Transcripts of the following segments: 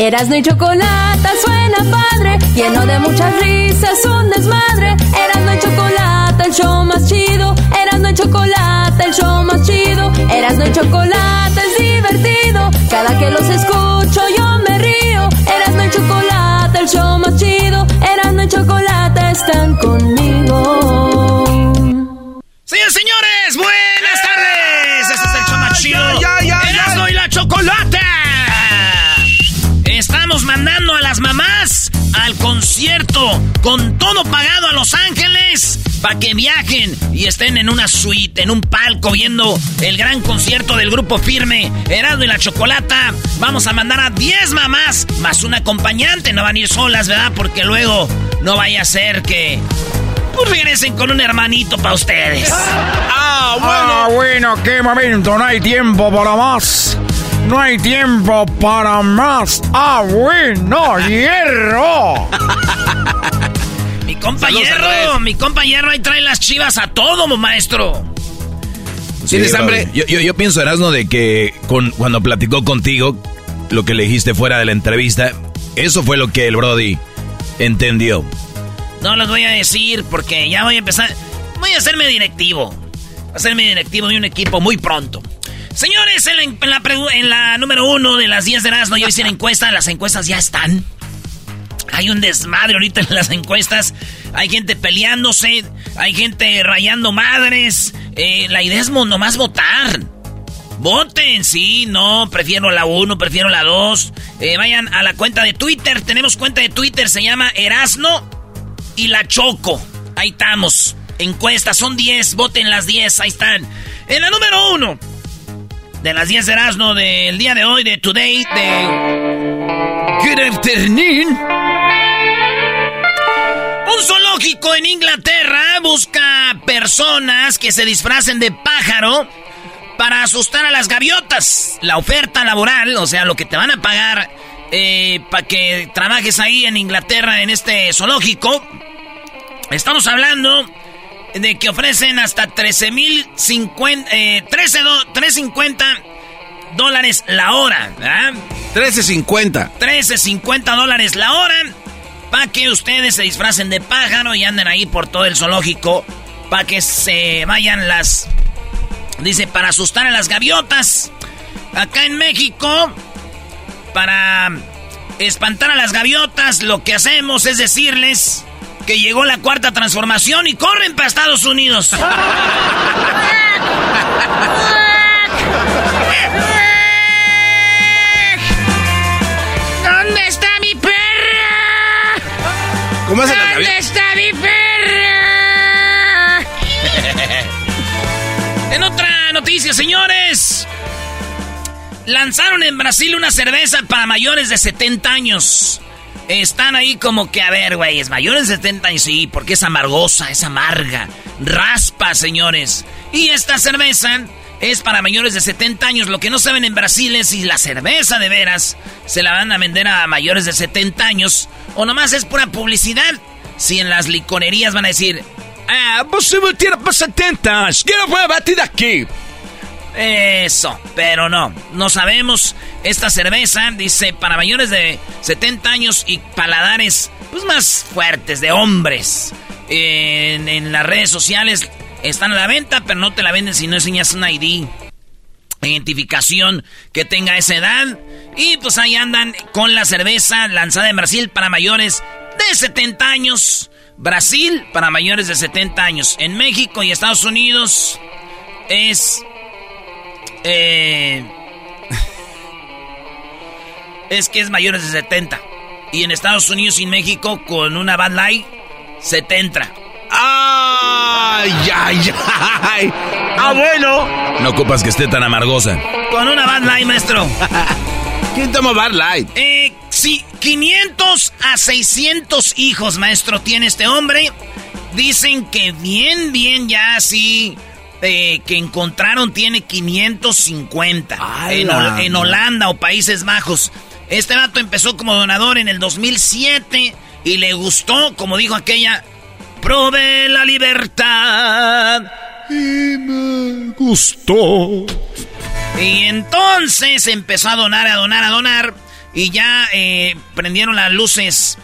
Erasno y chocolate suena padre, lleno de muchas risas, un desmadre. Erasno y chocolate, el show más chido. Erasno y chocolate, el show más chido. Erasno y chocolate es divertido. Cada que los escucho yo me río. Erasno y chocolate, el show más chido. Erasno y chocolate están conmigo. Señores, señores, Estamos mandando a las mamás al concierto con todo pagado a Los Ángeles para que viajen y estén en una suite, en un palco viendo el gran concierto del grupo firme Erasmo y la Chocolata. Vamos a mandar a 10 mamás más un acompañante. No van a ir solas, ¿verdad? Porque luego no vaya a ser que pues regresen con un hermanito para ustedes. Ah, bueno, qué momento. No hay tiempo para más. No hay tiempo para más. Ah, bueno, hierro. Mi compa Saludos, Hierro, mi compa Hierro ahí trae las chivas a todo, maestro. ¿Tienes Sí, hambre? Yo, yo, yo pienso, Erasmo, de que con, cuando platicó contigo, lo que le dijiste fuera de la entrevista, eso fue lo que el Brody entendió. No los voy a decir porque ya voy a empezar. Voy a hacerme directivo. Voy a hacerme directivo de un equipo muy pronto. Señores, en la, en en la número uno de las 10 de Erasmo, yo hice la encuesta. Las encuestas ya están. Hay un desmadre ahorita en las encuestas. Hay gente peleándose. Hay gente rayando madres. Eh, la idea es nomás votar. Voten, sí, no, prefiero la 1, prefiero la 2. vayan a la cuenta de Twitter. Tenemos cuenta de Twitter, se llama Erasno y la Choco. Ahí estamos. Encuestas, son 10, voten las 10, ahí están. En la número 1 de las 10 de Erasno del día de hoy, de Today, de... Good afternoon. Un zoológico en Inglaterra busca personas que se disfracen de pájaro para asustar a las gaviotas. La oferta laboral, o sea, lo que te van a pagar para que trabajes ahí en Inglaterra en este zoológico. Estamos hablando de que ofrecen hasta 13 mil 13 do- 350 dólares la hora. ¿verdad? 13.50. 13.50 dólares la hora para que ustedes se disfracen de pájaro y anden ahí por todo el zoológico para que se vayan las dice para asustar a las gaviotas acá en México para espantar a las gaviotas lo que hacemos es decirles que llegó la cuarta transformación y corren para Estados Unidos. ¿Dónde está mi perra? ¿Cómo hacen las ¿Dónde está mi perra? en otra noticia, señores. Lanzaron en Brasil una cerveza para mayores de 70 años. Están ahí como que, a ver, güey, es mayores de 70 años, sí, porque es amargosa, es amarga. Raspa, señores. Y esta cerveza es para mayores de 70 años. Lo que no saben en Brasil es si la cerveza de veras se la van a vender a mayores de 70 años o nomás es pura publicidad. Si en las licorerías van a decir, ah, você vai ter para 70 anos, que não vai bater aquí. Eso, pero no, no sabemos. Esta cerveza dice para mayores de 70 años y paladares pues más fuertes, de hombres. En, las redes sociales están a la venta, pero no te la venden si no enseñas un ID. Identificación que tenga esa edad. Y pues ahí andan con la cerveza lanzada en Brasil para mayores de 70 años. Brasil para mayores de 70 años. En México y Estados Unidos es... Eh, es que es mayores de 70. Y en Estados Unidos y México con una Bad Light 70. ¡Ay, ay, ay! ¡Ah, bueno! No ocupas que esté tan amargosa. Con una Bad Light, maestro. ¿Quién toma Bad Light? Eh, sí, 500 a 600 hijos, maestro, tiene este hombre. Dicen que bien, bien ya así... Eh, que encontraron tiene 550 en, en Holanda o Países Bajos. Este vato empezó como donador en el 2007 y le gustó, como dijo aquella, probé la libertad y me gustó. Y entonces empezó a donar, a donar, a donar. Y ya eh, prendieron las luces,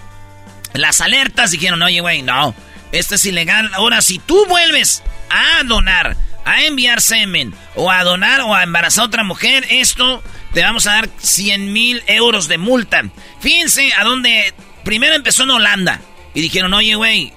las alertas. Dijeron, oye, güey, no, esto es ilegal. Ahora, si tú vuelves a donar, a enviar semen, o a donar o a embarazar a otra mujer, esto te vamos a dar 100 mil euros de multa. Fíjense a dónde primero empezó en Holanda. Y dijeron, oye, güey,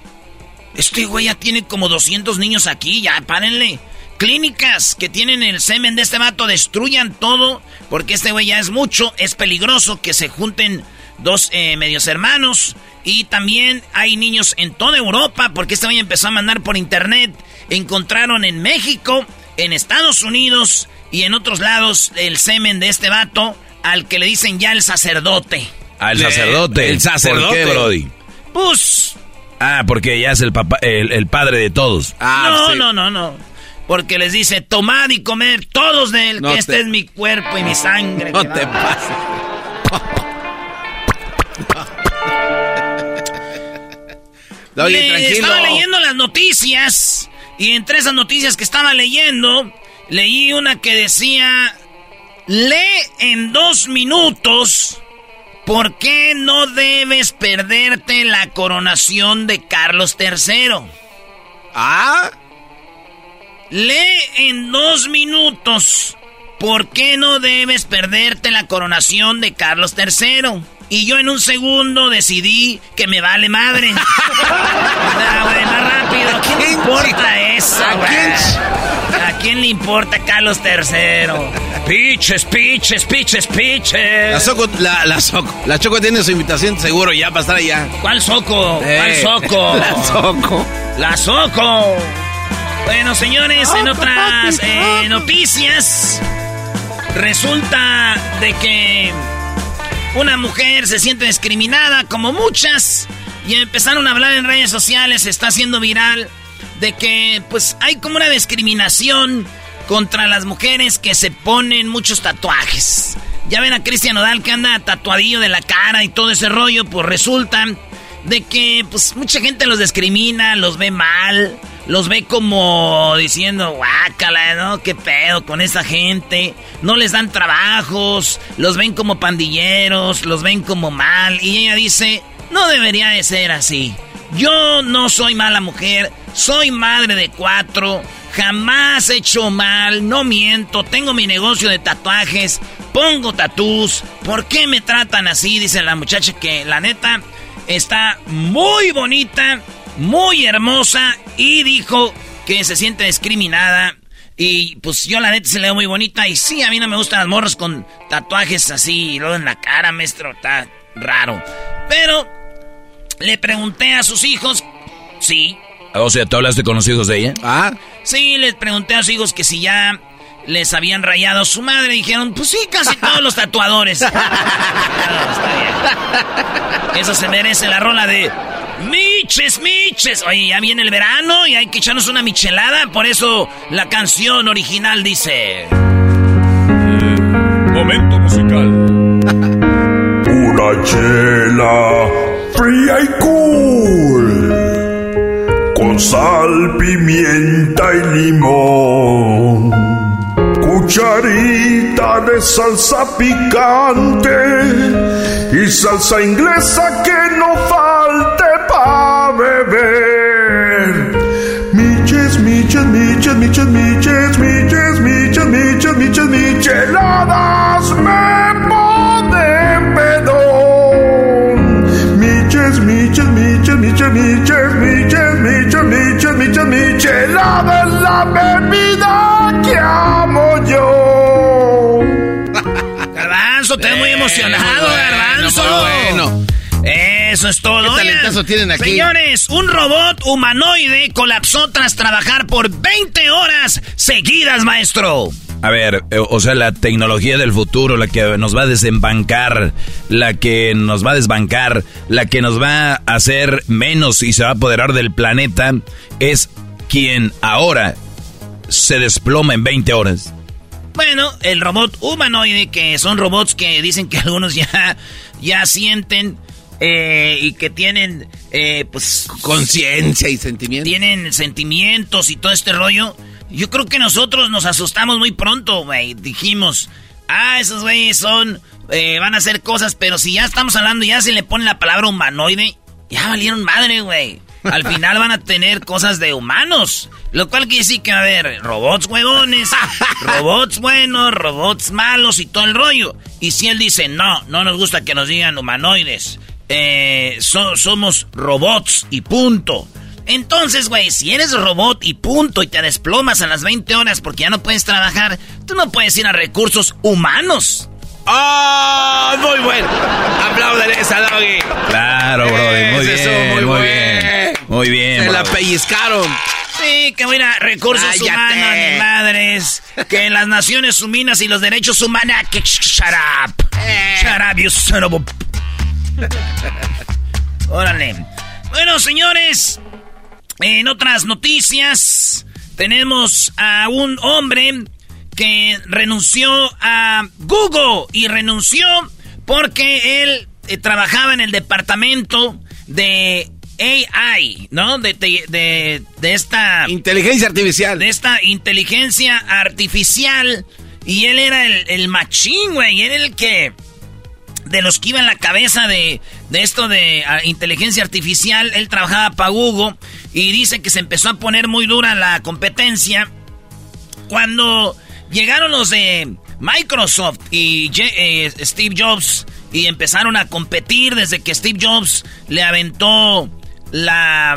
este güey ya tiene como 200 niños aquí, ya párenle. Clínicas que tienen el semen de este vato destruyan todo, porque este güey ya es mucho, es peligroso que se junten dos eh, medios hermanos. Y también hay niños en toda Europa, porque este güey empezó a mandar por internet. Encontraron en México, en Estados Unidos y en otros lados el semen de este vato, al que le dicen ya el sacerdote. Al sacerdote. El sacerdote. ¿Por qué, Brody? Pues Ah, porque ya es el, papá, el, padre de todos. Ah, no, no, no, no. Porque les dice, tomad y comer todos de él, que este es mi cuerpo y mi sangre. No te pases. Oye, tranquilo. Estaba leyendo las noticias y entre esas noticias que estaba leyendo, leí una que decía, lee en dos minutos ¿Por qué no debes perderte la coronación de Carlos III? ¿Ah? Lee en dos minutos. ¿Por qué no debes perderte la coronación de Carlos III? Y yo en un segundo decidí que me vale madre. ah, más rápido. ¿A quién le importa eso, ¿A quién le importa Carlos III? Piches, piches, piches, piches. La Soco, la, la Soco, la Choco tiene su invitación seguro ya para estar allá. ¿Cuál Soco? ¿Cuál eh, Soco? La Soco. La Soco. Bueno, señores, en otras eh, noticias, resulta de que una mujer se siente discriminada, como muchas, y empezaron a hablar en redes sociales, está haciendo viral, de que pues hay como una discriminación contra las mujeres que se ponen muchos tatuajes. Ya ven a Cristian Odal que anda tatuadillo de la cara y todo ese rollo, pues resulta de que pues mucha gente los discrimina, los ve mal, los ve como diciendo, guácala, ¿no? ¿Qué pedo con esa gente? No les dan trabajos, los ven como pandilleros, los ven como mal. Y ella dice, no debería de ser así. Yo no soy mala mujer, soy madre de cuatro, jamás he hecho mal, no miento, tengo mi negocio de tatuajes, pongo tatús. ¿Por qué me tratan así? Dice la muchacha que la neta está muy bonita, muy hermosa y dijo que se siente discriminada. Y pues yo la neta se le veo muy bonita. Y sí, a mí no me gustan las morras con tatuajes así y luego en la cara, maestro. Está raro. Pero le pregunté a sus hijos. Sí. O sea, ¿tú hablaste con los hijos de ella? Ah. Sí, les pregunté a sus hijos que si ya les habían rayado su madre. Dijeron, pues sí, casi todos los tatuadores. está bien. Eso se merece la rola de Miches, miches. Oye, ya viene el verano y hay que echarnos una michelada. Por eso la canción original dice... Momento musical. Una chela fría y cool. Con sal, pimienta y limón. Cucharita de salsa picante. Y salsa inglesa que no falte pa' beber. Miches, miches, miches, miches, miches, miches, miches, miches, miches, micheladas me ponen pedón. Miches, miches, miches, miches, miches, miches, miches, miches, miches, michelada es la bebida que amo yo. Garbanzo, te ves muy emocionado, muy bueno, Garbanzo. bueno. Eso es todo. ¿Qué talentazo tienen aquí? Señores, un robot humanoide colapsó tras trabajar por 20 horas seguidas, maestro. A ver, eh, o sea, la tecnología del futuro, la que nos va a desembancar, la que nos va a desbancar, la que nos va a hacer menos y se va a apoderar del planeta, es quien ahora se desploma en 20 horas. Bueno, el robot humanoide, que son robots que dicen que algunos ya, ya sienten eh, y que tienen, eh, pues... Conciencia y sentimiento. Tienen sentimientos y todo este rollo. Yo creo que nosotros nos asustamos muy pronto, güey. Dijimos, ah, esos güeyes son... eh, van a hacer cosas, pero si ya estamos hablando, ya se le pone la palabra humanoide, ya valieron madre, güey. Al final van a tener cosas de humanos. Lo cual quiere decir que va a haber robots huevones, robots buenos, robots malos y todo el rollo. Y si él dice, no, no nos gusta que nos digan humanoides. Eh, so- somos robots y punto. Entonces, güey, si eres robot y punto y te desplomas a las 20 horas porque ya no puedes trabajar, tú no puedes ir a recursos humanos. ¡Ah! muy bueno. Aplauden esa, Doggy. Claro, brother, muy bien, estuvo muy, muy bien. Muy bien, Se la pellizcaron. Sí, que voy a recursos Cállate. humanos, ni madres. Que las Naciones Unidas y los derechos humanos. Que shut up. Shut up, you son of a- Órale. Bueno, señores. En otras noticias, tenemos a un hombre que renunció a Google y renunció porque él eh, trabajaba en el departamento de AI, ¿no? De, de, de- de esta... Inteligencia artificial. De esta inteligencia artificial. Y él era el, el machín, güey. Era el que... De los que iba en la cabeza de, de esto de ah, inteligencia artificial. Él trabajaba para Google. Y dice que se empezó a poner muy dura la competencia. Cuando llegaron los de Microsoft y eh, Steve Jobs y empezaron a competir desde que Steve Jobs le aventó la...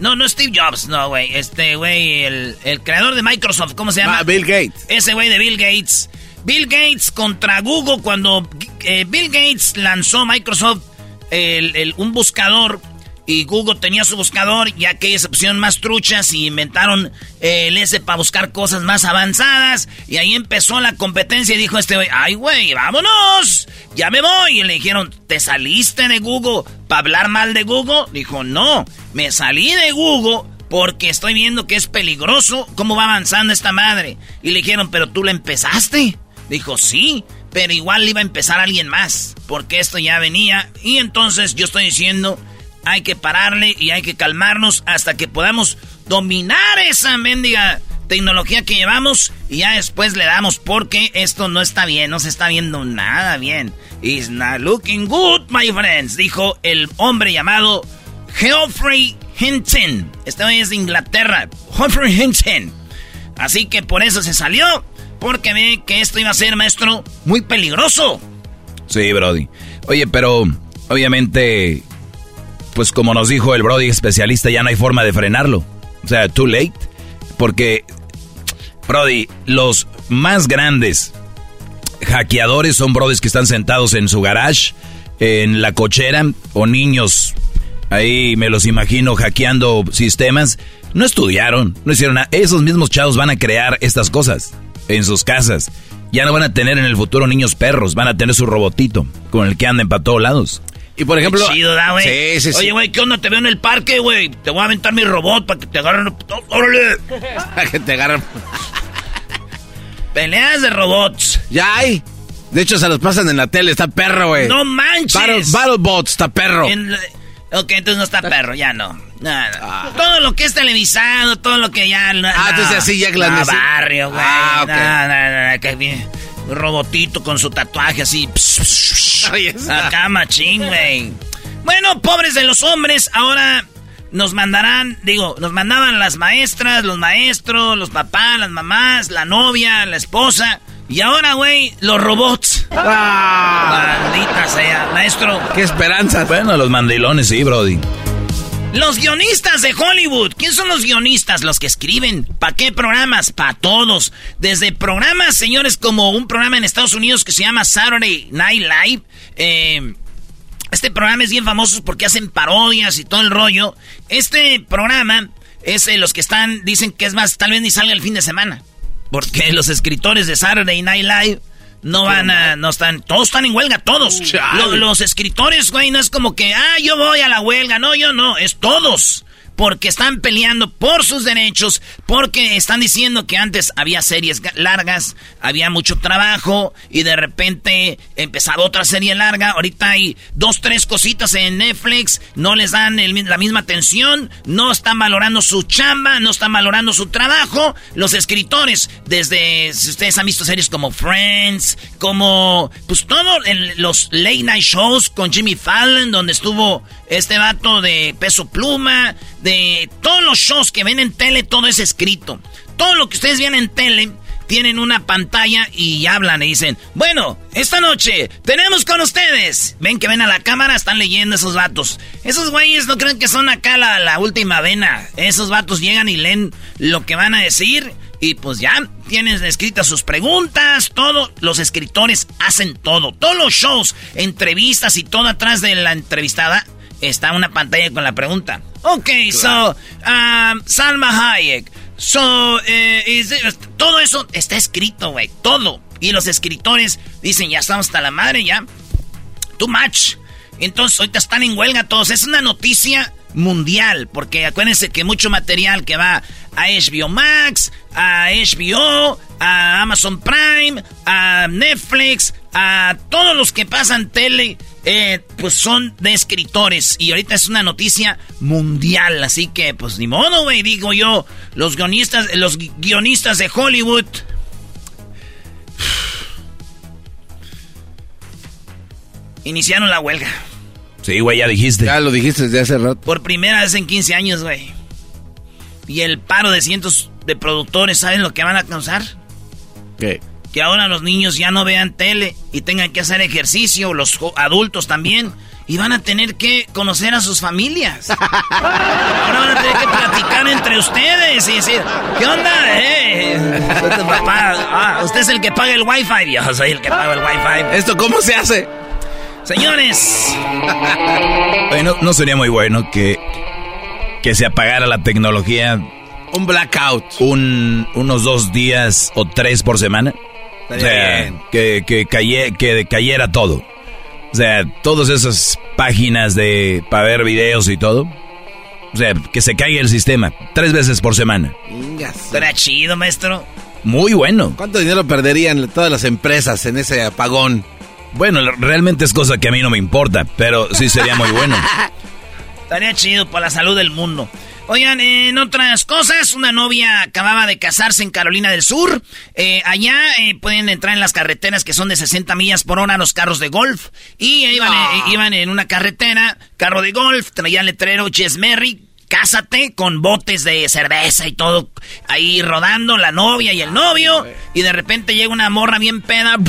No, no Steve Jobs, no, güey. Este, güey, el, el creador de Microsoft, ¿cómo se llama? Ah, Bill Gates. Ese güey de Bill Gates. Bill Gates contra Google cuando eh, Bill Gates lanzó Microsoft el- el- un buscador y Google tenía su buscador ya que se pusieron más truchas y inventaron eh, el S para buscar cosas más avanzadas y ahí empezó la competencia y dijo este güey, ay güey, vámonos, ya me voy. Y le dijeron, ¿te saliste de Google para hablar mal de Google? Dijo, no, me salí de Google porque estoy viendo que es peligroso cómo va avanzando esta madre. Y le dijeron, pero tú la empezaste. Dijo, sí, pero igual iba a empezar alguien más, porque esto ya venía. Y entonces yo estoy diciendo, hay que pararle y hay que calmarnos hasta que podamos dominar esa mendiga tecnología que llevamos y ya después le damos porque esto no está bien, no se está viendo nada bien. It's not looking good, my friends, dijo el hombre llamado Geoffrey Hinton. Este es de Inglaterra, Geoffrey Hinton. Así que por eso se salió, porque ve que esto iba a ser, maestro, muy peligroso. Sí, Brody. Oye, pero obviamente, pues como nos dijo el Brody especialista, ya no hay forma de frenarlo. O sea, too late. Porque, Brody, los más grandes hackeadores son Brodis que están sentados en su garage, en la cochera, o niños. Ahí me los imagino hackeando sistemas. No estudiaron, no hicieron nada. Esos mismos chavos van a crear estas cosas en sus casas. Ya no van a tener en el futuro niños perros, van a tener su robotito con el que anden para todos lados. Y por ejemplo. Qué chido, ¿da, güey? Sí, sí, sí. Oye, güey, ¿qué onda? Te veo en el parque, güey. Te voy a aventar mi robot para que te agarren. ¡Órale! que te agarran. Peleas de robots. Ya hay. De hecho, se los pasan en la tele. Está perro, güey. ¡No manches! Battle, Battlebots, está perro. En Ok, entonces no está perro, ya no. No, no. Todo lo que es televisado, todo lo que ya. no, Ah, entonces no. así ya No, barrio, güey. Ah, ok. No, no, no, que bien. Un robotito con su tatuaje así. Acá, machín, güey. Bueno, pobres de los hombres, ahora nos mandarán, digo, nos mandaban las maestras, los maestros, los papás, las mamás, la novia, la esposa. Y ahora, güey, los robots. Ah, Maldita sea, maestro. ¡Qué esperanzas! Bueno, los mandilones, sí, Brody. Los guionistas de Hollywood. ¿Quién son los guionistas? Los que escriben. ¿Para qué programas? Para todos. Desde programas, señores, como un programa en Estados Unidos que se llama Saturday Night Live. Eh, este programa es bien famoso porque hacen parodias y todo el rollo. Este programa es de los que están, dicen que es más, tal vez ni salga el fin de semana. Porque los escritores de Saturday Night Live no van a, no están, todos están en huelga, todos. Chale. Lo- los escritores, güey, no es como que, ah, yo voy a la huelga. No, yo no, es todos. Porque están peleando por sus derechos, porque están diciendo que antes había series ga- largas, había mucho trabajo y de repente empezaba otra serie larga. Ahorita hay dos, tres cositas en Netflix, no les dan la misma atención, no están valorando su chamba, no están valorando su trabajo. Los escritores, desde, si ustedes han visto series como Friends, como, pues todo, en los late night shows con Jimmy Fallon, donde estuvo este vato de peso pluma, de todos los shows que ven en tele, todo es escrito. Todo lo que ustedes ven en tele, tienen una pantalla y hablan y dicen, bueno, esta noche tenemos con ustedes. Ven que ven a la cámara, están leyendo esos vatos. Esos güeyes no creen que son acá la, última vena. Esos vatos llegan y leen lo que van a decir y pues ya tienen escritas sus preguntas, todo. Los escritores hacen todo. Todos los shows, entrevistas y todo atrás de la entrevistada está una pantalla con la pregunta. Ok, so, um, Salma Hayek. So, eh, is it- todo eso está escrito, güey. Todo. Y los escritores dicen, ya estamos hasta la madre, ya. Too much. Entonces, ahorita están en huelga todos. Es una noticia mundial, porque acuérdense que mucho material que va a HBO Max, a HBO, a Amazon Prime, a Netflix, a todos los que pasan tele, eh, pues son de escritores. Y ahorita es una noticia mundial, así que pues ni modo, güey, digo yo, los guionistas, los gui- guionistas de Hollywood. Iniciaron la huelga. Sí, güey, ya dijiste. Ya lo dijiste desde hace rato. Por primera vez en 15 años, güey. Y el paro de cientos de productores, ¿saben lo que van a causar? ¿Qué? Que ahora los niños ya no vean tele y tengan que hacer ejercicio, los adultos también. Y van a tener que conocer a sus familias. Ahora van a tener que platicar entre ustedes y decir, ¿qué onda? Eh, papá. Ah, usted es el que paga el wifi. Yo soy el que paga el wifi. ¿Esto cómo se hace? Señores, Oye, ¿no, no sería muy bueno que, que se apagara la tecnología Un blackout. un, unos dos días o tres por semana? O sea, que, que, caye- que cayera todo. O sea, todas esas páginas de para ver videos y todo. O sea, que se caiga el sistema tres veces por semana. Será chido, maestro. Muy bueno. ¿Cuánto dinero perderían todas las empresas en ese apagón? Bueno, realmente es cosa que a mí no me importa, pero sí sería muy bueno. Estaría chido para la salud del mundo. Oigan, en otras cosas, una novia acababa de casarse en Carolina del Sur. Eh, allá eh, pueden entrar en las carreteras que son de 60 millas por hora los carros de golf. Y iban, eh, iban en una carretera, carro de golf, traía el letrero Jess Merry, cásate con botes de cerveza y todo ahí rodando, la novia y el novio. Y de repente llega una morra bien peda.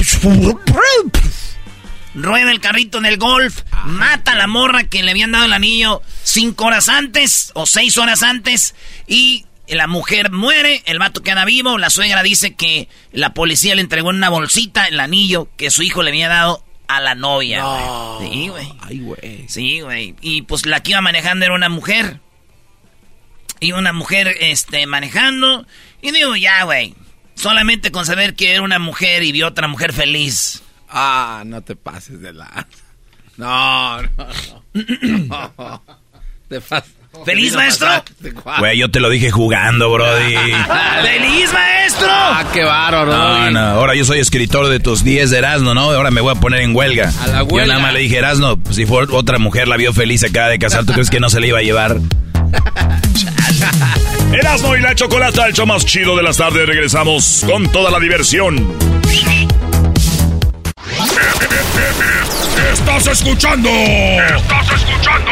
Rueda el carrito en el golf, mata a la morra que le habían dado el anillo cinco horas antes o seis horas antes y la mujer muere, el vato queda vivo, la suegra dice que la policía le entregó en una bolsita el anillo que su hijo le había dado a la novia. güey. Sí, güey. Ay, güey. Sí, güey. Y pues la que iba manejando era una mujer. Y una mujer, este, manejando. Y digo, ya, güey. Solamente con saber que era una mujer y vio otra mujer feliz. Ah, no te pases de la... No, no, no. ¿Feliz, maestro? Güey, yo te lo dije jugando, Brody. ¡Feliz, maestro! Ah, qué bárbaro, No, no, ahora yo soy escritor de tus 10 de Erasmo, ¿no? Ahora me voy a poner en huelga. A la huelga. Yo nada más le dije, Erasmo, si fue otra mujer la vio feliz, acaba de casar, ¿tú crees que no se le iba a llevar? Erasmo y la Chocolata, el show más chido de las tardes. Regresamos con toda la diversión. Estás escuchando. Estás escuchando.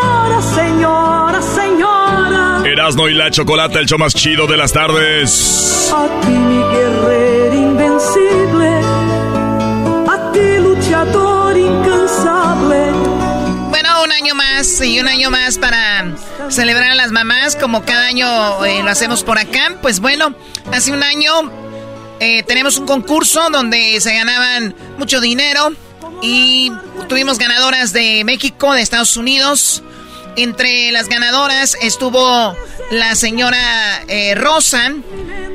Erasmo y la Chocolata, el show más chido de las tardes. A ti mi guerrero invencible. A ti luchador incansable. Bueno, un año más y un año más para celebrar a las mamás, como cada año eh, lo hacemos por acá. Pues bueno, hace un año eh, tenemos un concurso donde se ganaban mucho dinero y tuvimos ganadoras de México, de Estados Unidos. Entre las ganadoras estuvo la señora eh, Rosa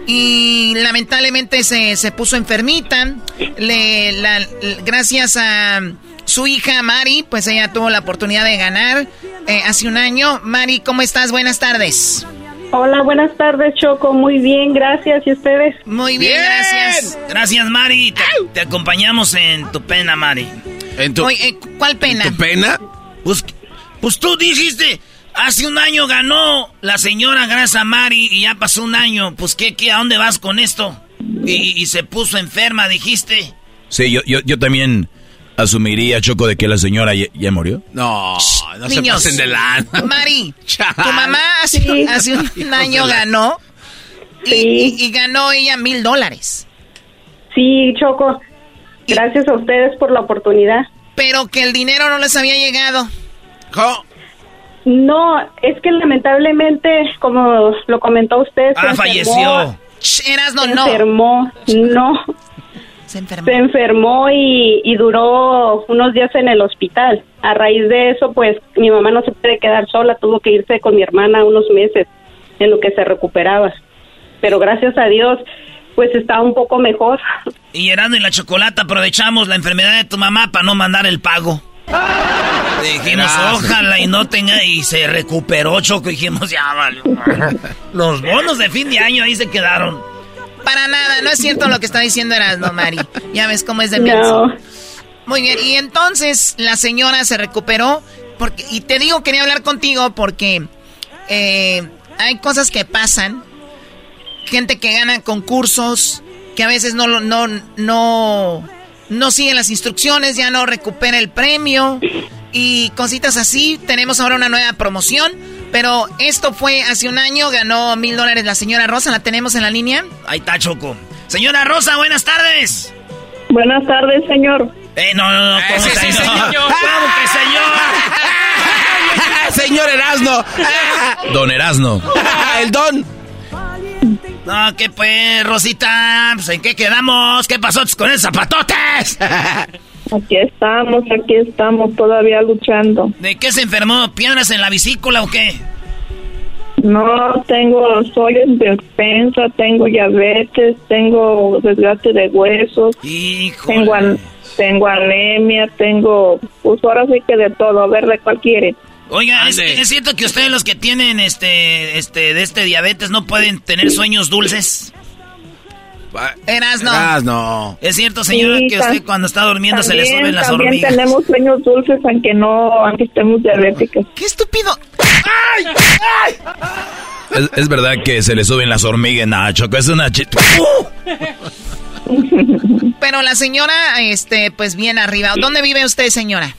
y lamentablemente se, se puso enfermita. Le, la- gracias a su hija Mari, pues ella tuvo la oportunidad de ganar eh, hace un año. Mari, ¿cómo estás? Buenas tardes. Hola, buenas tardes, Choco. Muy bien, gracias. ¿Y ustedes? Muy bien, gracias. Gracias, Mari. Te, te acompañamos en tu pena, Mari. ¿En tu, Oye, ¿cuál pena? tu pena? Pues, pues tú dijiste, hace un año ganó la señora Grasa Mari y ya pasó un año. Pues, ¿qué, qué? ¿A dónde vas con esto? Y, y se puso enferma, dijiste. Sí, yo, yo, yo también asumiría, Choco, de que la señora ya, ya murió. No, no se Niños. pasen de lana. Mari, Chale. tu mamá hace, Sí. hace un año ganó y, Sí. y- y ganó ella mil dólares. Sí, Choco. Gracias a ustedes por la oportunidad. Pero que el dinero no les había llegado. ¿Cómo? No, es que lamentablemente, como lo comentó usted, Ah, se falleció. Ch, Erasno, Se no. enfermó, no, Se enfermó. se enfermó y, y duró unos días en el hospital. A raíz de eso, pues mi mamá no se puede quedar sola, tuvo que irse con mi hermana unos meses en lo que se recuperaba. Pero gracias a Dios, pues está un poco mejor. Y Erasmo y la Chocolata aprovechamos la enfermedad de tu mamá para no mandar el pago. Dijimos, Gracias. ojalá y no tenga, y se recuperó, Choco. Dijimos, ya vale. Los bonos de fin de año ahí se quedaron. Para nada, no es cierto lo que está diciendo Erasno, Mari. Ya ves cómo es de No. Muy bien, y entonces la señora se recuperó, porque, y te digo, quería hablar contigo porque eh, hay cosas que pasan, gente que gana concursos, que a veces no, no, no, no sigue las instrucciones, ya no recupera el premio y cositas así. Tenemos ahora una nueva promoción, pero esto fue hace un año, ganó mil dólares la señora Rosa, ¿la tenemos en la línea? Ahí está, Choco. Señora Rosa, buenas tardes. Buenas tardes, señor. Eh, no, no, no, ¿cómo sí, señor? señor. ¿Cómo que señor? Señor Erasno. Don Erasno. El don. No, ¿qué pues, Rosita? Pues, ¿En qué quedamos? ¿Qué pasó con esos zapatotes? Aquí estamos, aquí estamos todavía luchando. ¿De qué se enfermó? ¿Piedras en la vesícula o qué? No tengo, soy despensa, tengo diabetes, tengo desgaste de huesos, tengo, an- tengo anemia, tengo, pues ahora sí que de todo, a ver de cuál quiere. Oiga, ¿es, es cierto que ustedes los que tienen este, este, de este diabetes no pueden tener sueños dulces? Erasno. Erasno. ¿Es cierto, señora, Sí, que usted cuando está durmiendo se le También- suben las también hormigas? tenemos sueños dulces aunque no, aunque estemos diabéticos. ¡Qué estúpido! Es, es verdad que se le suben las hormigas, no, Choco, es una... chi- Pero la señora, este, pues bien arriba. ¿Dónde vive usted, señora?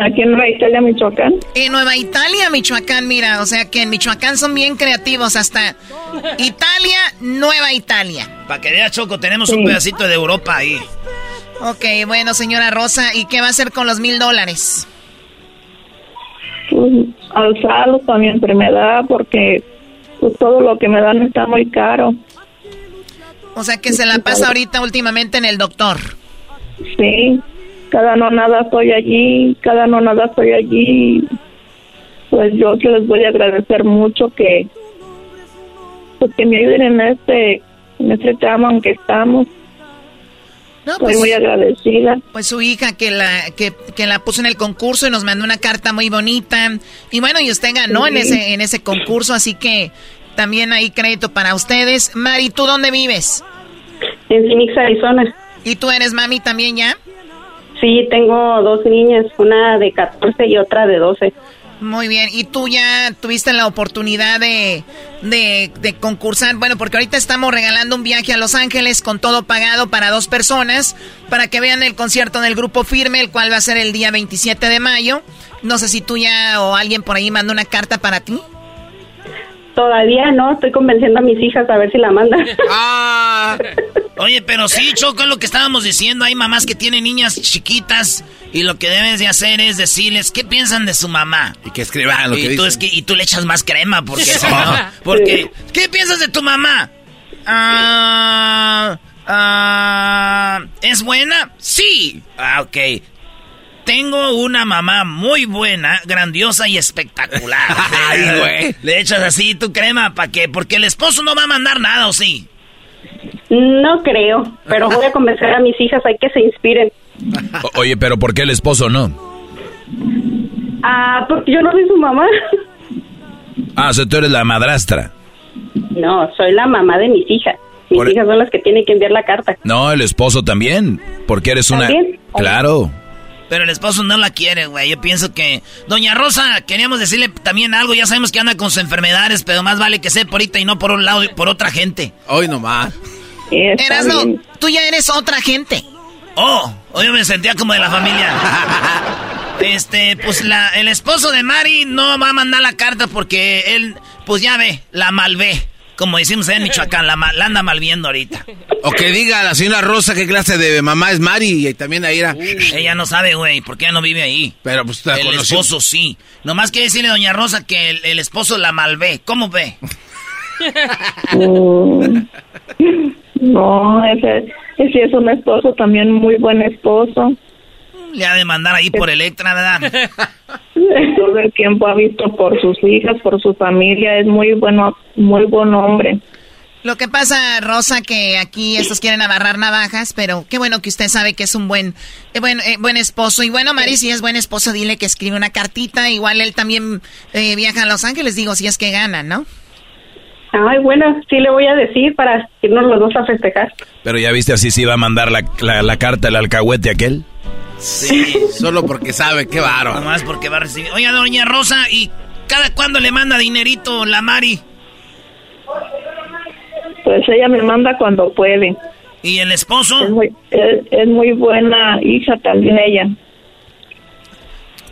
Aquí en Nueva Italia, Michoacán. En Nueva Italia, Michoacán, mira, o sea que en Michoacán son bien creativos, hasta Italia, Nueva Italia. Para que vea, Choco, tenemos un pedacito de Europa ahí. Ok, bueno, señora Rosa, ¿y qué va a hacer con los mil dólares? Pues, alzarlos para mi enfermedad porque pues, todo lo que me dan está muy caro. O sea que se la pasa ahorita últimamente en el doctor. Sí, cada no nada estoy allí, cada no nada estoy allí. Pues yo que les voy a agradecer mucho que pues que me ayuden en este en este tramo aunque estamos. No, Estoy pues- muy agradecida. Pues su hija que la que, que la puso en el concurso y nos mandó una carta muy bonita. Y bueno, y usted ganó en ese en ese concurso, así que también hay crédito para ustedes. Mari, ¿tú dónde vives? En Phoenix, Arizona. ¿Y tú eres mami también ya? Sí, tengo dos niñas, una de 14 y otra de 12. Muy bien, ¿y tú ya tuviste la oportunidad de, de, de concursar? Bueno, porque ahorita estamos regalando un viaje a Los Ángeles con todo pagado para dos personas, para que vean el concierto del grupo Firme, el cual va a ser el día 27 de mayo. No sé si tú ya o alguien por ahí mandó una carta para ti. Todavía no, estoy convenciendo a mis hijas a ver si la mandan. Ah. Oye, pero sí, Choco, es lo que estábamos diciendo. Hay mamás que tienen niñas chiquitas y lo que debes de hacer es decirles qué piensan de su mamá. Y que escriban lo y que tú, dicen. es que, y tú le echas más crema, porque si no, porque, ¿qué piensas de tu mamá? Ah, ah, ¿Es buena? Sí. Ah, ok. Tengo una mamá muy buena, grandiosa y espectacular. Ay, güey. Le echas así tu crema, ¿para qué? Porque el esposo no va a mandar nada, ¿o sí? No creo, pero voy a convencer a mis hijas hay que se inspiren. O- Oye, pero ¿por qué el esposo no? Ah, porque yo no soy su mamá. Ah, o sea, tú eres la madrastra. No, soy la mamá de mis hijas. Mis Por- hijas son las que tienen que enviar la carta. No, el esposo también. Porque eres una... ¿También? Claro. Pero el esposo no la quiere, güey. Yo pienso que... Doña Rosa, queríamos decirle también algo. Ya sabemos que anda con sus enfermedades, pero más vale que sea por ahorita y no por un lado y por otra gente. Hoy nomás. Erasno, tú ya eres otra gente. Oh, hoy me sentía como de la familia. Este, pues la, el esposo de Mari no va a mandar la carta porque él, pues ya ve, la malvé. Como decimos en Michoacán, la, mal- la anda malviendo ahorita. O que diga la señora Rosa qué clase de mamá es Mari y también ahí era. Ella no sabe, güey, porque ella no vive ahí. Pero pues la El esposo sí. Nomás quiere decirle a Doña Rosa que el, el esposo la malvé. ¿Cómo ve? Mm, No, ese, ese es un esposo también muy buen esposo. Le ha de mandar ahí por Electra, ¿verdad? Todo el tiempo ha visto por sus hijas, por su familia. Es muy bueno, muy buen hombre. Lo que pasa, Rosa, que aquí estos quieren agarrar navajas, pero qué bueno que usted sabe que es un buen, eh, buen, eh, buen esposo. Y bueno, Mari, si es buen esposo, dile que escribe una cartita. Igual él también eh, viaja a Los Ángeles, digo, si es que gana, ¿no? Ay, bueno, sí le voy a decir para irnos los dos a festejar. Pero ya viste así si va a mandar la, la, la carta al alcahuete aquel. Sí, solo porque sabe, qué bárbaro. Nomás porque va a recibir. Oiga, doña Rosa, ¿y cada cuándo le manda dinerito la Mari? Pues ella me manda cuando puede. ¿Y el esposo? Es muy, es, es muy buena hija también ella.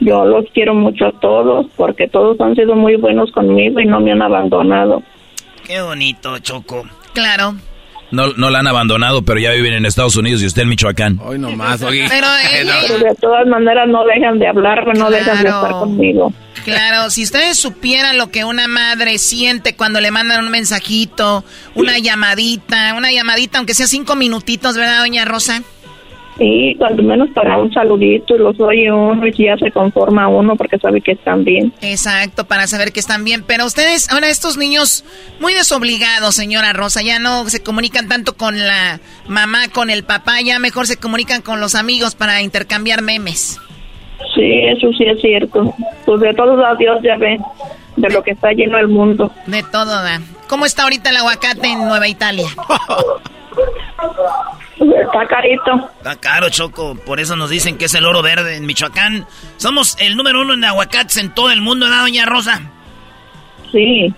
Yo los quiero mucho a todos porque todos han sido muy buenos conmigo y no me han abandonado. Qué bonito, Choco. Claro. No, no la han abandonado, pero ya viven en Estados Unidos y usted en Michoacán. Hoy nomás, oye. Pero, eh, Pero de todas maneras no dejan de hablarme, no dejan de Claro. estar conmigo. Claro, si ustedes supieran lo que una madre siente cuando le mandan un mensajito, una llamadita, una llamadita, aunque sea cinco minutitos, ¿verdad, doña Rosa? Sí, cuando menos para un saludito y los oye uno y ya se conforma uno porque sabe que están bien. Exacto, para saber que están bien. Pero ustedes, ahora estos niños muy desobligados, señora Rosa, ya no se comunican tanto con la mamá, con el papá, ya mejor se comunican con los amigos para intercambiar memes. Sí, eso sí es cierto. Pues de todos a Dios ya ve de lo que está lleno el mundo. De todo, da. ¿Cómo está ahorita el aguacate en Nueva Italia? Está carito. Está caro, Choco. Por eso nos dicen que es el oro verde en Michoacán. Somos el número uno en aguacates en todo el mundo, ¿verdad, doña Rosa? Sí.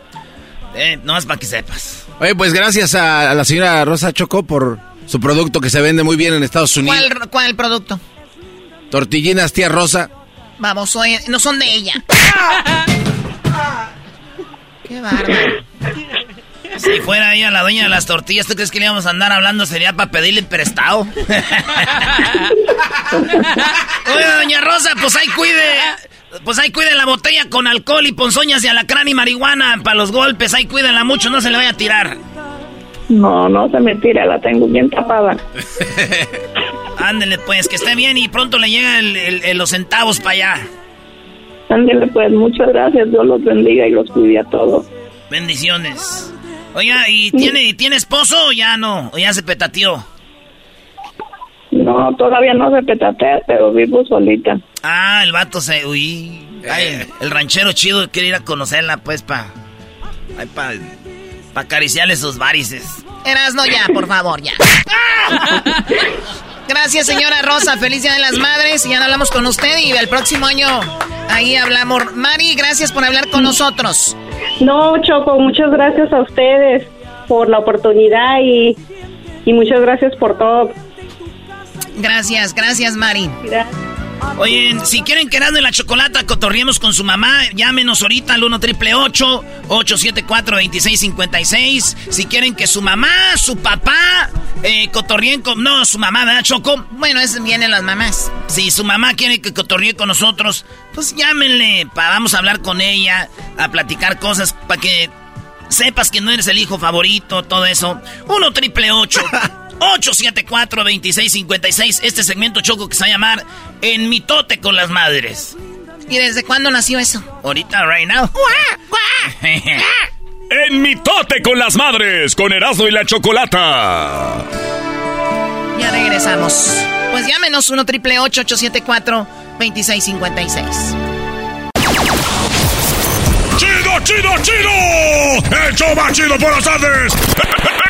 Eh, nomás para que sepas. Oye, pues gracias a, la señora Rosa Choco por su producto que se vende muy bien en Estados Unidos. ¿Cuál, cuál producto? Tortillinas tía Rosa. Vamos, oye, no son de ella. Qué bárbaro. Si fuera ella la dueña de las tortillas, ¿tú crees que le íbamos a andar hablando? Sería para pedirle prestado. Oye, doña Rosa, pues ahí cuide. Pues ahí cuide la botella con alcohol y ponzoñas de alacrán y marihuana para los golpes. Ahí cuídenla mucho, no se le vaya a tirar. No, no se me tira, la tengo bien tapada. Ándele, pues, que esté bien y pronto le llegan el- el- los centavos para allá. Ándele pues, muchas gracias, Dios los bendiga y los cuide a todos. Bendiciones. Oiga, ¿y tiene, ¿y tiene esposo o ya no? ¿O ya se petateó? No, todavía no se petatea, pero vivo solita. Ah, el vato se... Uy. Ay, el ranchero chido quiere ir a conocerla, pues, pa... Ay, pa... Pa acariciarle sus varices. Erasno ya, por favor, ya. Gracias, señora Rosa. Feliz Día de las Madres. Y ya hablamos con usted y el próximo año ahí hablamos. Mari, gracias por hablar con nosotros. No, Choco, muchas gracias a ustedes por la oportunidad y, y muchas gracias por todo. Gracias, gracias, Mari. Oye, si quieren que y la Chocolata cotorriemos con su mamá, llámenos ahorita al 1 triple 874 2656 Si quieren que su mamá, su papá, eh, cotorreen con... No, su mamá, ¿verdad, Choco? Bueno, es vienen las mamás. Si su mamá quiere que cotorree con nosotros, pues llámenle, pa, vamos a hablar con ella, a platicar cosas para que sepas que no eres el hijo favorito, todo eso. 1 triple 874-2656. Este segmento choco que se va a llamar En mitote con las madres. ¿Y desde cuándo nació eso? Ahorita, right now. En mitote con las madres, con Erasmo y la Chocolata. Ya regresamos. Pues llámenos 1 triple 874 2656 ¡Chido, chido, chido! ¡El show más chido por las tardes!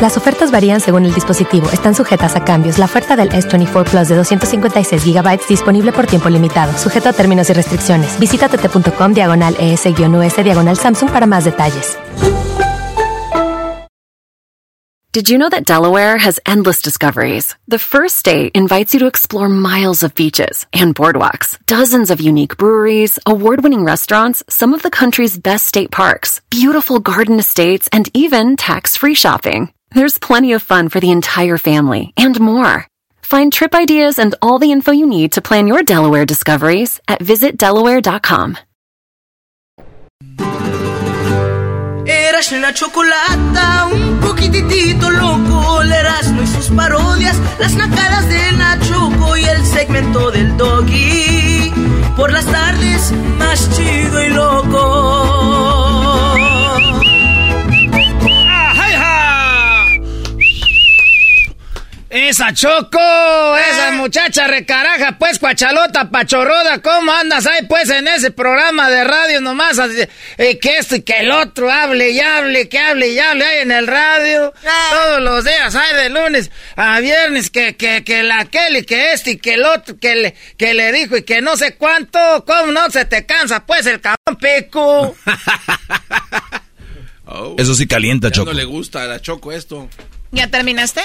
Las ofertas varían según el dispositivo. Están sujetas a cambios. La oferta del S24 Plus de 256 GB disponible por tiempo limitado. Sujeto a términos y restricciones. Visita tt.com diagonal ES-US diagonal Samsung para más detalles. Did you know that Delaware has endless discoveries? The first state invites you to explore miles of beaches and boardwalks, dozens of unique breweries, award winning restaurants, some of the country's best state parks, beautiful garden estates, and even tax free shopping. There's plenty of fun for the entire family and more. Find trip ideas and all the info you need to plan your Delaware discoveries at visitdelaware.com. La chocolata, un poquitito loco, y sus parodias, las nacadas de y el segmento del doggy. Por las tardes, más chido y loco. Esa Choco, esa muchacha recaraja, pues cuachalota, pachorroda, ¿cómo andas ahí pues en ese programa de radio nomás? Eh, que esto y que el otro hable y hable, que hable y hable ahí en el radio. Todos los días, hay de lunes a viernes, que, que, que la Kelly, que este y que el otro, que le, que le dijo y que no sé cuánto, ¿cómo no se te cansa pues el cabrón pico? Eso sí calienta, Choco. no le gusta a la Choco esto. ¿Ya terminaste?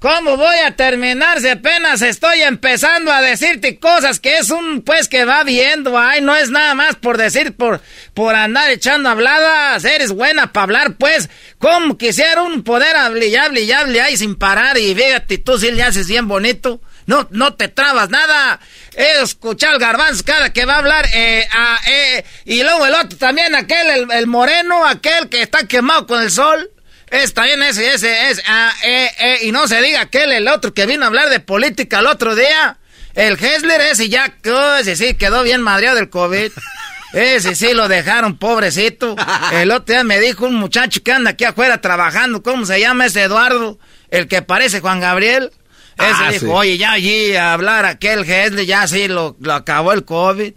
¿Cómo voy a terminar si apenas estoy empezando a decirte cosas que es un pues que va viendo? Ay, no es nada más por decir, por, por andar echando habladas. Eres buena para hablar, pues. ¿Cómo quisiera un poder hable y hable y hable ahí sin parar? Y fíjate, tú sí le haces bien bonito. No, no te trabas nada. He escuchado al garbanzo cada que va a hablar. Eh, eh, y luego el otro también, aquel, el, el moreno, aquel que está quemado con el sol. Está bien ese, ese, ese, ah, eh, eh, y no se diga aquel, el otro que vino a hablar de política el otro día. El Hessler ese ya, oh, ese sí, quedó bien madreado del COVID. Ese sí lo dejaron, pobrecito. El otro día me dijo un muchacho que anda aquí afuera trabajando, ¿cómo se llama ese Eduardo? El que parece Juan Gabriel. Ese Ah, dijo, sí. oye, ya allí a hablar aquel Hessler, ya sí lo, lo acabó el COVID.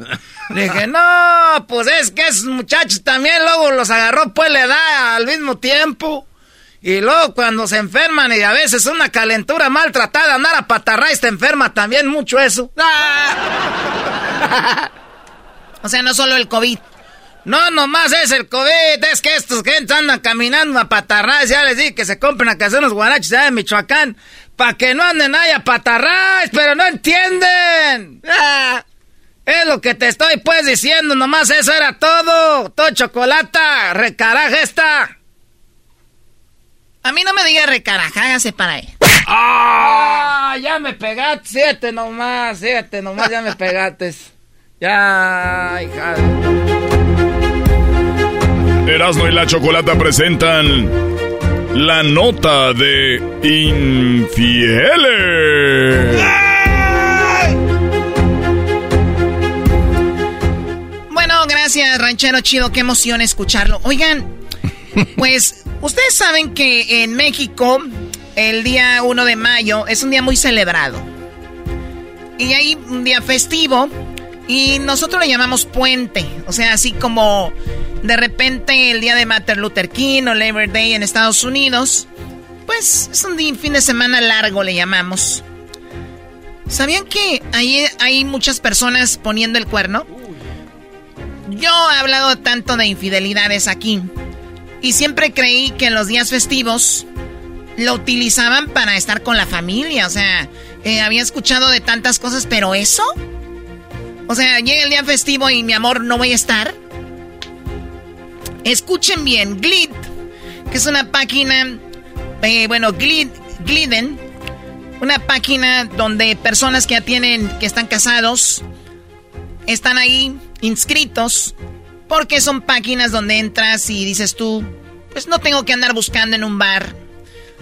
Dije, no, pues es que esos muchachos también luego los agarró, pues le da al mismo tiempo. Y luego cuando se enferman y a veces una calentura maltratada, andar a patarraíz te enferma también mucho eso. O sea, no solo el COVID. No, nomás es el COVID, es que estos gente andan caminando a patarraíz, ya les dije que se compren a hacer unos guarachos allá en Michoacán, para que no anden ahí a pero no entienden. Ah, es lo que te estoy pues diciendo, nomás eso era todo. Todo chocolata, recaraja esta. A mí no me diga recaraja, hágase para ahí. ¡Ah! Ya me pegaste, siete nomás, siete nomás, ya me pegaste. Ya, hija. Erasmo y la Chocolata presentan la nota de infieles. Bueno, gracias, ranchero chido, qué emoción escucharlo. Oigan, pues ustedes saben que en México el día 1 de mayo es un día muy celebrado. Y hay un día festivo y nosotros le llamamos puente. O sea, así como de repente el día de Martin Luther King o Labor Day en Estados Unidos. Pues es un día- fin de semana largo, le llamamos. ¿Sabían que ahí hay muchas personas poniendo el cuerno? Yo he hablado tanto de infidelidades aquí y siempre creí que en los días festivos lo utilizaban para estar con la familia. O sea, eh, había escuchado de tantas cosas, pero eso. O sea, llega el día festivo y mi amor no voy a estar. Escuchen bien, Glid, que es una página, eh, bueno, Glid, Gliden, una página donde personas que ya tienen, que están casados, están ahí inscritos, porque son páginas donde entras y dices tú, pues no tengo que andar buscando en un bar,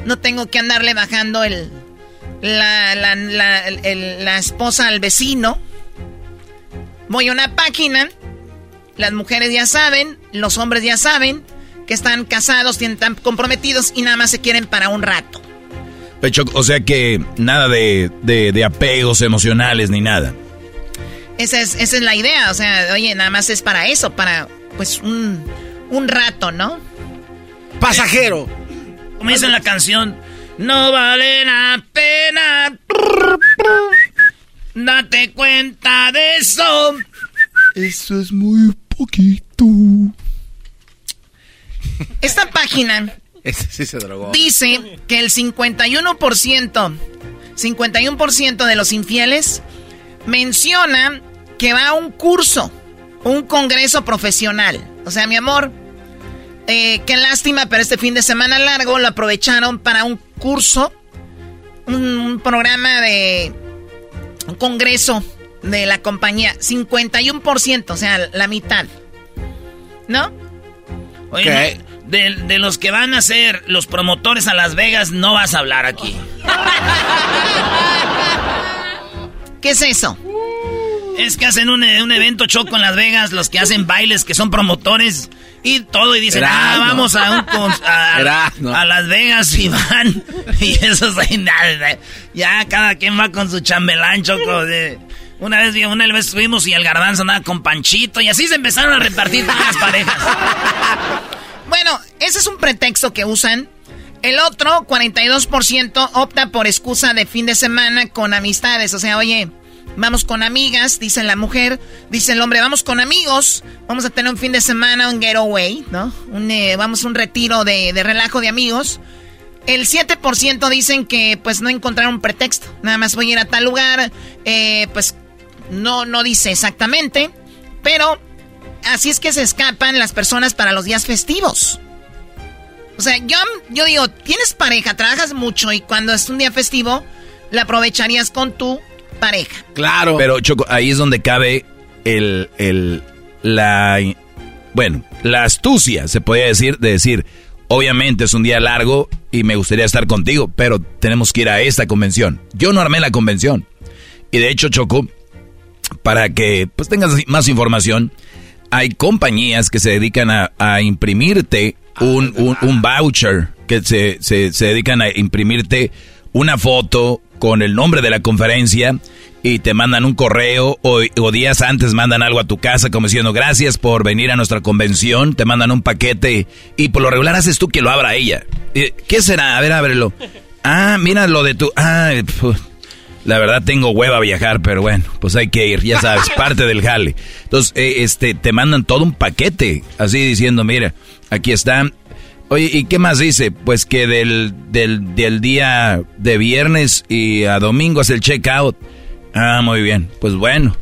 no tengo que andarle bajando el, la, la, la, la esposa al vecino. Voy a una página, las mujeres ya saben, los hombres ya saben que están casados, están comprometidos y nada más se quieren para un rato. Pecho, o sea que nada de, de, de apegos emocionales ni nada. Esa es, esa es la idea, o sea, oye, nada más es para eso, para pues un, un rato, ¿no? Pasajero. Como dice en la canción, no vale la pena. Date cuenta de eso. Eso es muy poquito. Esta página Ese sí se drogó. Dice que el 51%, 51% de los infieles menciona que va a un curso, un congreso profesional. O sea, mi amor, eh, qué lástima, pero este fin de semana largo lo aprovecharon para un curso, un, programa de un congreso de la compañía. 51%, o sea, la mitad. ¿No? Oye, de, de, los que van a ser los promotores a Las Vegas, no vas a hablar aquí. ¿Qué es eso? Es que hacen un, un, evento choco en Las Vegas, los que hacen bailes, que son promotores y todo, y dicen, ah, vamos a, un, a, Las Vegas y van. Y eso es nada. Ya cada quien va con su chambelán choco. De, una vez una vez estuvimos y el garbanzo andaba con Panchito y así se empezaron a repartir las parejas. Bueno, ese es un pretexto que usan. El otro, 42%, opta por excusa de fin de semana con amistades. O sea, oye, vamos con amigas, dice la mujer. Dice el hombre, vamos con amigos. Vamos a tener un fin de semana, un getaway, ¿no? Un, eh, vamos a un retiro de, de relajo de amigos. El 7% dicen que pues no encontraron pretexto. Nada más voy a ir a tal lugar. Eh, pues no, no dice exactamente. Pero así es que se escapan las personas para los días festivos. O sea, yo, yo digo, tienes pareja, trabajas mucho y cuando es un día festivo, la aprovecharías con tu pareja. Claro. Pero Choco, ahí es donde cabe el, el, la, bueno, la astucia, se podría decir, de decir, obviamente es un día largo y me gustaría estar contigo, pero tenemos que ir a esta convención. Yo no armé la convención. Y de hecho, Choco, para que pues tengas más información, hay compañías que se dedican a, imprimirte un, un, voucher, que se, se, dedican a imprimirte una foto con el nombre de la conferencia y te mandan un correo o, o, días antes mandan algo a tu casa como diciendo gracias por venir a nuestra convención, te mandan un paquete y por lo regular haces tú que lo abra ella. ¿Qué será? A ver, ábrelo. Ah, mira lo de tu... Ah, la verdad tengo hueva a viajar, pero bueno, pues hay que ir, ya sabes, parte del jale. Entonces, eh, este, te mandan todo un paquete, así diciendo, mira, aquí están. Oye, ¿y qué más dice? Pues que del, del, del día de viernes y a domingo es el checkout. Ah, muy bien. Pues bueno,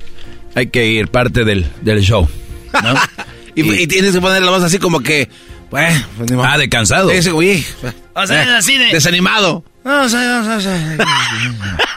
hay que ir parte del, del show. ¿no? y, tienes que poner la voz así como que, bueno, pues, ah, de cansado. Ese, güey. O sea, eh, así de. Desanimado. No, o sea, no, o sea,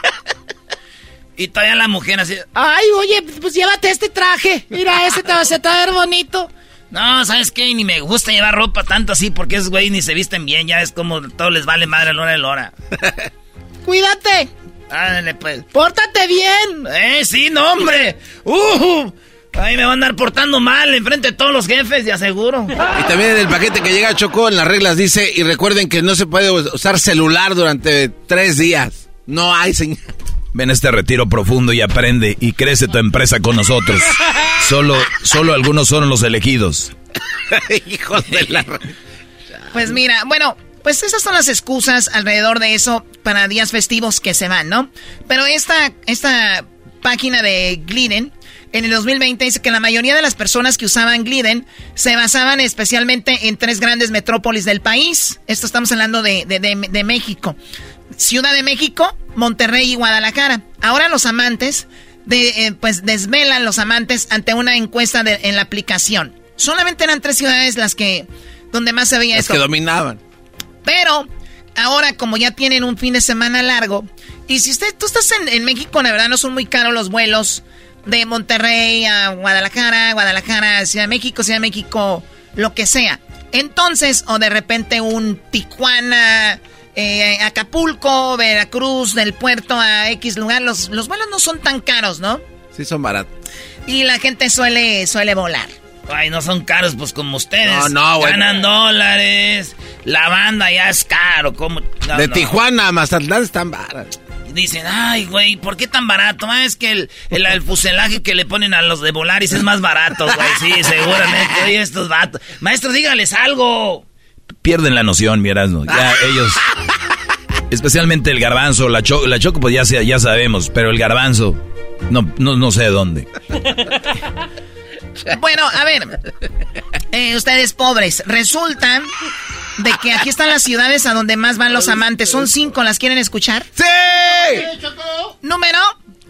Y todavía la mujer así, ay, oye, pues llévate este traje. Mira, ese te va, a ver bonito. No, ¿sabes qué? Ni me gusta llevar ropa tanto así porque esos güeyes ni se visten bien. Ya es como todo les vale madre a la hora de la hora. Cuídate. Ándale, pues. Pórtate bien. Eh, sí, no, hombre. Uh, ahí me van a andar portando mal enfrente de todos los jefes, ya aseguro. Y también en el paquete que llega a Chocó en las reglas dice, y recuerden que no se puede usar celular durante tres días. No hay señal. Ven este retiro profundo y aprende y crece tu empresa con nosotros. Solo, solo algunos son los elegidos. Hijos de la... Pues mira, bueno, pues esas son las excusas alrededor de eso para días festivos que se van, ¿no? Pero esta, esta página de Gliden en el 2020 dice que la mayoría de las personas que usaban Gliden se basaban especialmente en tres grandes metrópolis del país. Esto estamos hablando de, de, de México. Ciudad de México, Monterrey y Guadalajara. Ahora los amantes, de, eh, pues desvelan los amantes ante una encuesta en la aplicación. Solamente eran tres ciudades las que, donde más se veía las que dominaban. Pero ahora como ya tienen un fin de semana largo, y si usted, tú estás en, en México, la verdad no son muy caros los vuelos de Monterrey a Guadalajara, Guadalajara Ciudad de México, Ciudad de México, lo que sea. Entonces, o de repente un Tijuana, eh, Acapulco, Veracruz, del puerto a X lugar, los, los vuelos no son tan caros, ¿no? Sí, son baratos. Y la gente suele, suele volar. Ay, no son caros, pues como ustedes. No, no, güey. Ganan dólares. La banda ya es caro. como de Tijuana a Mazatlán están baratos. Dicen, ay, güey, ¿por qué tan barato? Ah, es que el, el, fuselaje que le ponen a los de Volaris es más barato, güey. Sí, seguramente. Oye, estos vatos. Maestro, dígales algo pierden la noción, mi Ya ellos. Especialmente el garbanzo, la, la choco, pues ya, ya sabemos, pero el garbanzo, no, no, sé de dónde. Bueno, a ver, eh, ustedes pobres, resulta de que aquí están las ciudades a donde más van los amantes. Son cinco, ¿las quieren escuchar? ¡Sí! Número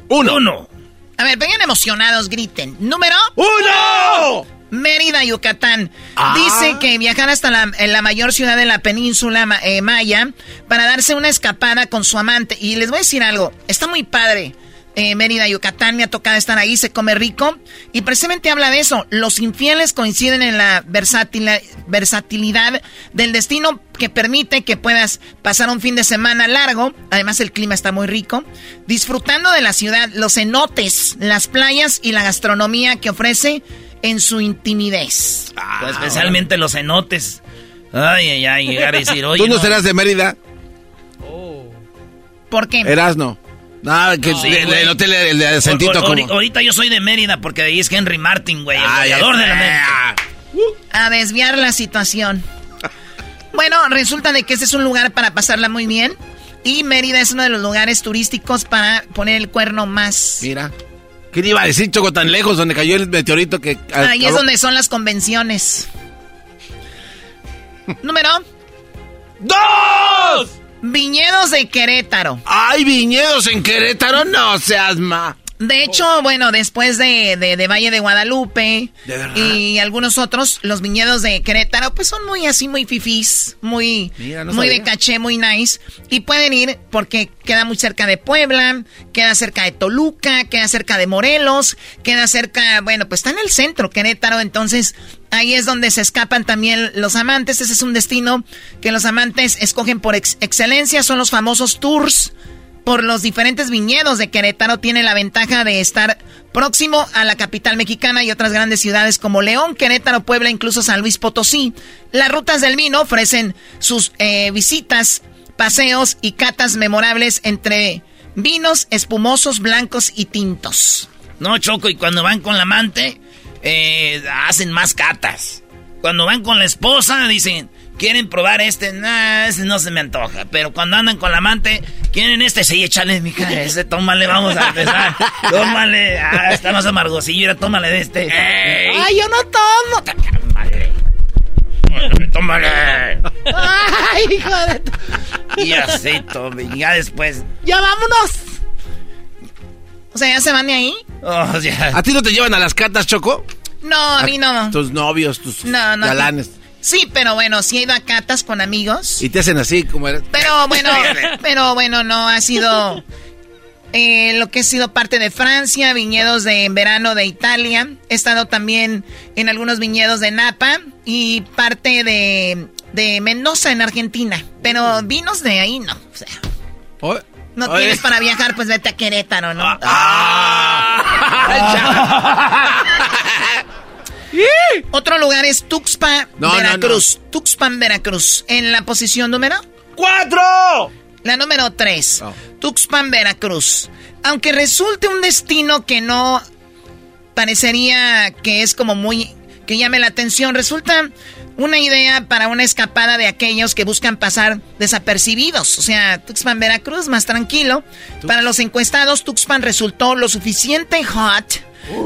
Uno. Uno. A ver, vengan emocionados, griten. Número ¡Uno! Mérida, Yucatán. Ah. Dice que viajar hasta la, en la mayor ciudad de la península ma- eh, Maya para darse una escapada con su amante. Y les voy a decir algo, está muy padre. Eh, Mérida, Yucatán, me ha tocado estar ahí, se come rico. Y precisamente habla de eso. Los infieles coinciden en la versátil- versatilidad del destino que permite que puedas pasar un fin de semana largo. Además, el clima está muy rico. Disfrutando de la ciudad, los cenotes, las playas y la gastronomía que ofrece en su intimidez. Pues especialmente los cenotes. Ay, ay, ay, llegar a decir, oye. ¿Tú no serás de Mérida? ¿Por qué? Erasno. No, que Sí, de- güey. del hotel el de acentito Ahor- ahor- como... Ahorita yo soy de Mérida porque de ahí es Henry Martin, güey, el Ay, goleador de la ah. América. a desviar la situación. Bueno, resulta de que este es un lugar para pasarla muy bien. Y Mérida es uno de los lugares turísticos para poner el cuerno más. Mira. ¿Quién iba a decir, Choco, tan lejos donde cayó el meteorito que... Ahí es acabó- donde son las convenciones. Número ¡Dos! Viñedos de Querétaro. ¡Ay, viñedos en Querétaro! No seas ma... De hecho, bueno, después de, de- de Valle de Guadalupe y algunos otros, los viñedos de Querétaro, pues son muy así, muy fifís, muy, Mira, no muy de caché, muy nice. Y pueden ir porque queda muy cerca de Puebla, queda cerca de Toluca, queda cerca de Morelos, queda cerca, bueno, pues está en el centro, Querétaro, entonces ahí es donde se escapan también los amantes. Ese es un destino que los amantes escogen por ex- excelencia, son los famosos tours por los diferentes viñedos de Querétaro tiene la ventaja de estar próximo a la capital mexicana y otras grandes ciudades como León, Querétaro, Puebla, incluso San Luis Potosí. Las rutas del vino ofrecen sus eh, visitas, paseos y catas memorables entre vinos espumosos, blancos y tintos. No, Choco, y cuando van con la amante, eh, hacen más catas. Cuando van con la esposa, dicen, ¿quieren probar este? Nah, ese no se me antoja. Pero cuando andan con la amante, ¿quieren este? Sí, échale, mija, ese, tómale, vamos a empezar. tómale, ah, está más amargosillo, mira, tómale de este. ¡Ay, yo no tomo! tómale. ¡Ay, hijo de... Y así, tome, y ya después, ¡Ya vámonos! O sea, ¿ya se van de ahí? oh, ya. ¿A ti no te llevan a las catas, Choco? No, a mí no. Tus novios, tus No, no. galanes. Sí, pero bueno, sí he ido a catas con amigos. Y te hacen así, como eres. Pero bueno, pero bueno, no ha sido eh, lo que ha sido parte de Francia, viñedos de en verano de Italia. He estado también en algunos viñedos de Napa y parte de, de Mendoza en Argentina. Pero vinos de ahí no. O sea, Oh, no oye. tienes para viajar, pues vete a Querétaro, ¿no? Otro lugar es Tuxpan, No, no, Veracruz. Tuxpan, Veracruz. En la posición número ¡Cuatro! la número 3, Oh. Tuxpan, Veracruz. Aunque resulte un destino que no parecería que es como muy... que llame la atención, resulta una idea para una escapada de aquellos que buscan pasar desapercibidos. O sea, Tuxpan, Veracruz, más tranquilo. Para los encuestados, Tuxpan resultó lo suficiente hot.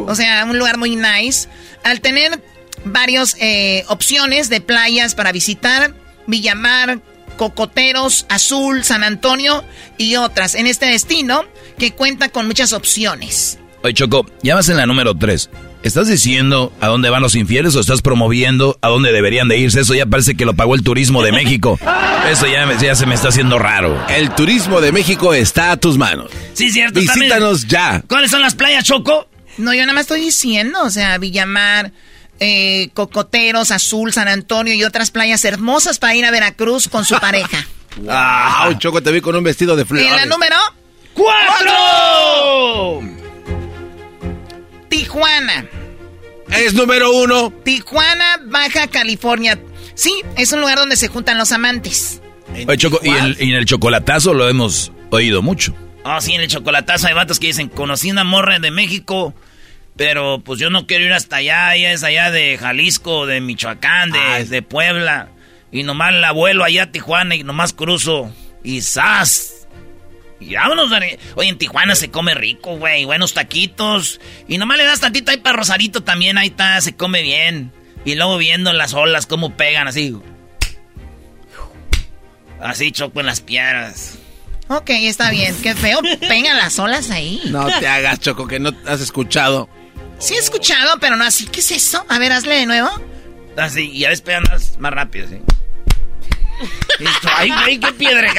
O sea, un lugar muy nice. Al tener varias opciones de playas para visitar, Villamar, Cocoteros, Azul, San Antonio y otras en este destino que cuenta con muchas opciones. Oye, Choco, ya vas en la número 3. ¿Estás diciendo a dónde van los infieles o estás promoviendo a dónde deberían de irse? Eso ya parece que lo pagó el turismo de México. Eso ya, me- ya se me está haciendo raro. El turismo de México está a tus manos. Sí, cierto. también. Visítanos ya. ¿Cuáles son las playas, Choco? No, yo nada más estoy diciendo, o sea, Villamar, eh, Cocoteros, Azul, San Antonio y otras playas hermosas para ir a Veracruz con su pareja. Ah, Choco, te vi con un vestido de flores. en la número ¡Cuatro! Tijuana. Es número uno. Tijuana, Baja California. Sí, es un lugar donde se juntan los amantes. Oye, Choco, y, el- y en el chocolatazo lo hemos oído mucho. Ah, sí, en el chocolatazo hay vatos que dicen, conocí una morra de México, pero pues yo no quiero ir hasta allá, ella es allá de Jalisco, de Michoacán, de, de Puebla, y nomás la vuelo allá a Tijuana y nomás cruzo, y ¡zas! Y vámonos, Dani. Oye, en Tijuana se come rico, güey, buenos taquitos, y nomás le das tantito ahí para Rosarito también, ahí está, se come bien. Y luego viendo las olas, cómo pegan así. Así choco en las piedras. Ok, está bien. Qué feo. Pegan las olas ahí. No te hagas, Choco, que no has escuchado. Sí he escuchado, pero no así. ¿Qué es eso? A ver, hazle de nuevo. Así, y a veces pegan más, más rápido, sí. Listo. Ay, güey, qué piedra.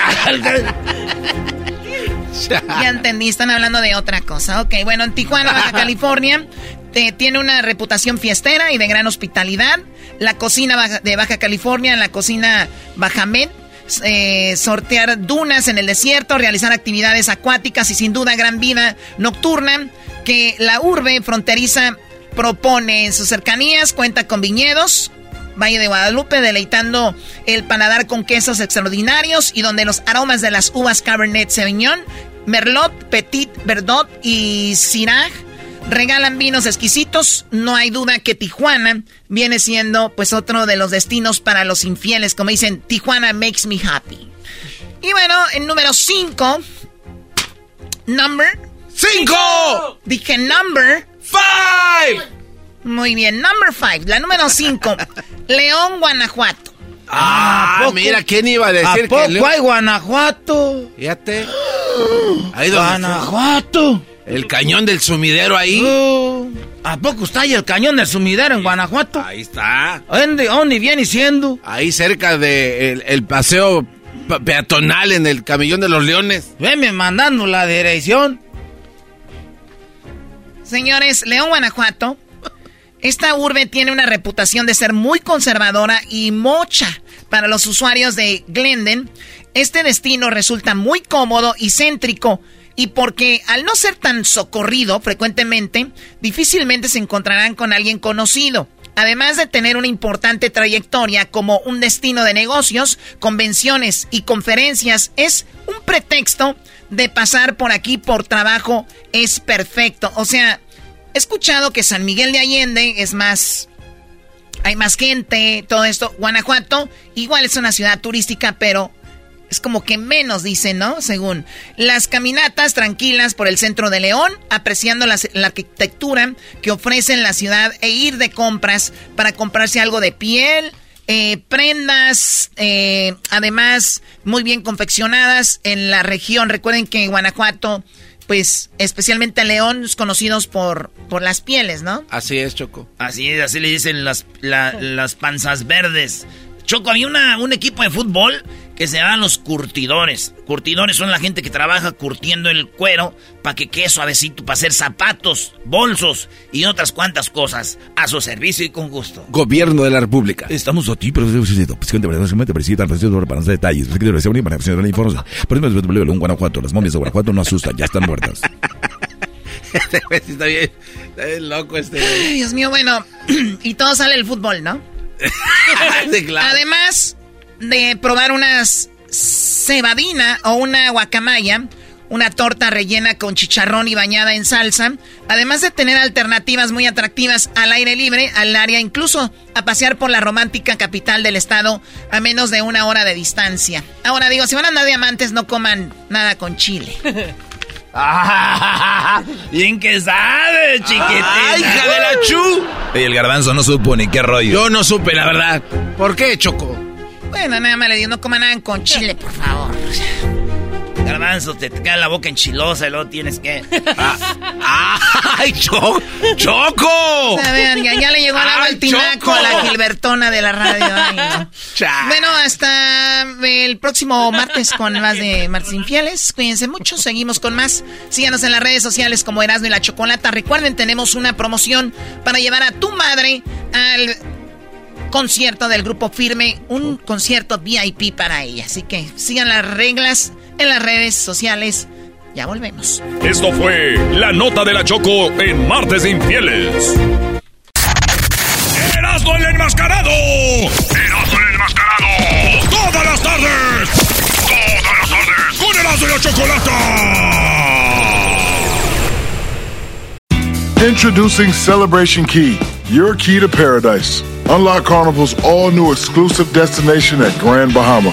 ya entendí, están hablando de otra cosa. Ok, bueno, en Tijuana, Baja California, eh, tiene una reputación fiestera y de gran hospitalidad. La cocina de Baja California, la cocina Bajamed, eh, sortear dunas en el desierto, realizar actividades acuáticas y sin duda gran vida nocturna que la urbe fronteriza propone en sus cercanías, cuenta con viñedos, Valle de Guadalupe, deleitando el paladar con quesos extraordinarios y donde los aromas de las uvas Cabernet Sauvignon, Merlot, Petit Verdot y Syrah regalan vinos exquisitos. No hay duda que Tijuana viene siendo pues otro de los destinos para los infieles, como dicen, Tijuana makes me happy. Y bueno, en número 5, number 5. Dije number 5. Muy bien, number five, la número cinco, León, Guanajuato. Ah, mira, ¿quién iba a decir ¿A poco hay Guanajuato? Fíjate. Ahí Guanajuato. El cañón del sumidero ahí. Uh, ¿A poco está ahí el cañón del sumidero en Guanajuato? Ahí está. ¿Dónde, dónde viene siendo? Ahí cerca del de el, paseo peatonal en el camellón de los leones. Venme mandando la dirección. Señores, León, Guanajuato esta urbe tiene una reputación de ser muy conservadora y mocha para los usuarios de Glenden. Este destino resulta muy cómodo y céntrico y porque al no ser tan socorrido frecuentemente, difícilmente se encontrarán con alguien conocido. Además de tener una importante trayectoria como un destino de negocios, convenciones y conferencias, es un pretexto de pasar por aquí por trabajo es perfecto. O sea, He escuchado que San Miguel de Allende es más... Hay más gente, todo esto. Guanajuato igual es una ciudad turística, pero es como que menos, dicen, ¿no? Según las caminatas tranquilas por el centro de León, apreciando la, arquitectura que ofrecen la ciudad e ir de compras para comprarse algo de piel, eh, prendas, eh, además muy bien confeccionadas en la región. Recuerden que Guanajuato pues especialmente a León, conocidos por, por las pieles, ¿no? Así es, Choco. Así es, así le dicen las, las panzas verdes. Choco, había una, un equipo de fútbol que se llaman los curtidores. Curtidores son la gente que trabaja curtiendo el cuero para que quede suavecito, para hacer zapatos, bolsos y otras cuantas cosas a su servicio y con gusto. Gobierno de la República. Estamos aquí, pero para detalles. Guanajuato, las momias de Guanajuato no asustan, ya están muertas. Está bien, está bien loco este. Dios mío, bueno, y todo sale el fútbol, ¿no? Además de probar unas cebadina o una guacamaya, una torta rellena con chicharrón y bañada en salsa, además de tener alternativas muy atractivas al aire libre, al área, incluso a pasear por la romántica capital del estado a menos de una hora de distancia. Ahora digo, si van a andar diamantes, no coman nada con chile. Ah, bien que sabe, chiquitina. ¡Ay, hija de la chu! Y el garbanzo no supo ni qué rollo. Yo no supe, la verdad. ¿Por qué, Choco? Bueno, nada más le digo, no coman nada con chile, por favor. Garbanzo, te, te la boca enchilosa y luego tienes que. Ah, ¡Ay, Choco! ¡Choco! ya, le llegó el agua al tinaco a la Gilbertona de la radio. bueno, hasta el próximo martes con más de Martes Infieles. Cuídense mucho, seguimos con más. Síganos en las redes sociales como Erasmo y la Chocolata. Recuerden, tenemos una promoción para llevar a tu madre al concierto del grupo Firme, un concierto VIP para ella. Así que sigan las reglas en las redes sociales. Ya volvemos. Esto fue la nota de la Choco en Martes de Infieles. ¡Erasmo el enmascarado! ¡Erasmo el enmascarado! ¡Todas las tardes! ¡Todas las tardes! ¡Con Erasmo y la Chocolata! Introducing Celebration Key, your key to paradise. Unlock Carnival's all new exclusive destination at Grand Bahama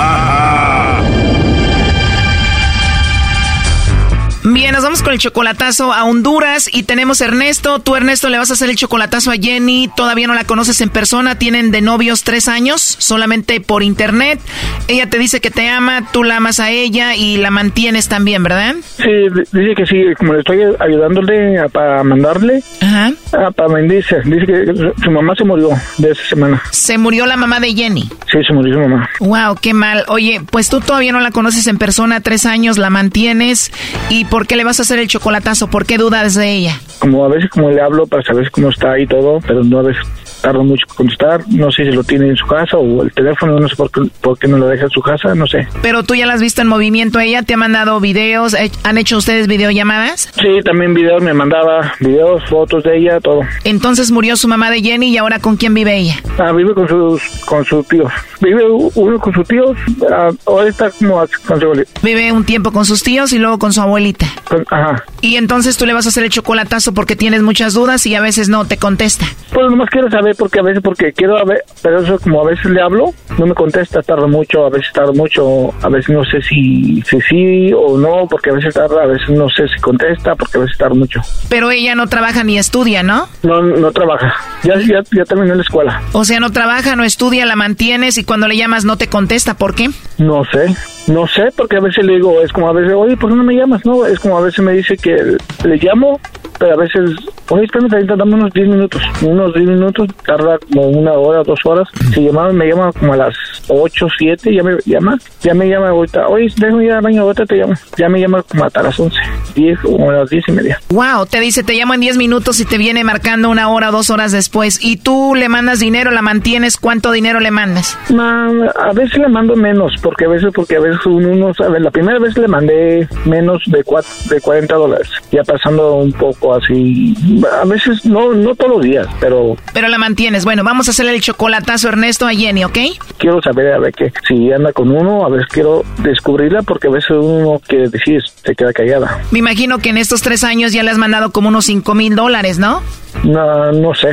vamos con el chocolatazo a Honduras y tenemos a Ernesto. Tú, Ernesto, le vas a hacer el chocolatazo a Jenny. Todavía no la conoces en persona. Tienen de novios tres años, solamente por internet. Ella te dice que te ama, tú la amas a ella y la mantienes también, ¿verdad? Sí, dice que sí, como le estoy ayudándole a- para mandarle. Ajá. Ah, para dice, dice que su mamá se murió de esa semana. Se murió la mamá de Jenny. Sí, se murió su mamá. Wow, qué mal. Oye, pues tú todavía no la conoces en persona, tres años, la mantienes. ¿Y por qué le vas a hacer el chocolatazo? ¿Por qué dudas de ella? Como a veces como le hablo para saber cómo está y todo, pero no a veces tarda mucho en contestar. No sé si lo tiene en su casa o el teléfono, no sé por qué, por qué no lo deja en su casa, no sé. Pero tú ya la has visto en movimiento, ella te ha mandado videos, eh, ¿han hecho ustedes videollamadas? Sí, también videos me mandaba, videos, fotos de ella, todo. Entonces murió su mamá de Jenny y ahora con quién vive ella? Ah, vive con sus con sus tíos. Vive uno con sus tíos, ah, ahora está como con su abuelita. Vive un tiempo con sus tíos y luego con su abuelita. Con- Ajá. Y entonces tú le vas a hacer el chocolatazo porque tienes muchas dudas y a veces no te contesta. Pues nomás quiero saber porque a veces, porque quiero a ver, pero eso como a veces le hablo, no me contesta, tarda mucho, a veces tarda mucho, a veces no sé si, si sí o no, porque a veces tarda, a veces no sé si contesta, porque a veces tarda mucho. Pero ella no trabaja ni estudia, ¿no? No, no trabaja, ya, ya, ya terminó la escuela. O sea, no trabaja, no estudia, la mantienes y cuando le llamas no te contesta. ¿Por qué? No sé, no sé, porque a veces le digo, es como a veces, oye, ¿por qué no me llamas? No, es como a veces me dice que le llamo, pero a veces, oye, espérame, dame unos 10 minutos, unos 10 minutos, tarda como una hora, dos horas. Si llama, me llama como a las 8, 7, ya me llama, ya me llama ahorita, oye, déjame ir al baño, ahorita te llamo. Ya me llama como hasta las 11, 10 o a las 10 y media. Wow, te dice, te llamo en 10 minutos y te viene marcando una hora dos horas después. Y tú le mandas dinero, la mantienes, ¿cuánto dinero le mandas? Ma, a veces le mando menos, porque a veces, porque a veces uno no sabe. La primera vez le mandé menos de, cuat- de 40 dólares, ya pasando un poco así. A veces, no, no todos los días, pero Pero la mantienes. Bueno, vamos a hacerle el chocolatazo Ernesto a Jenny, ¿ok? quiero saber a ver que si anda con uno, a veces quiero descubrirla, porque a veces uno quiere decir, se queda callada. Me imagino que en estos tres años ya le has mandado como unos 5 mil dólares, ¿no? No, no sé,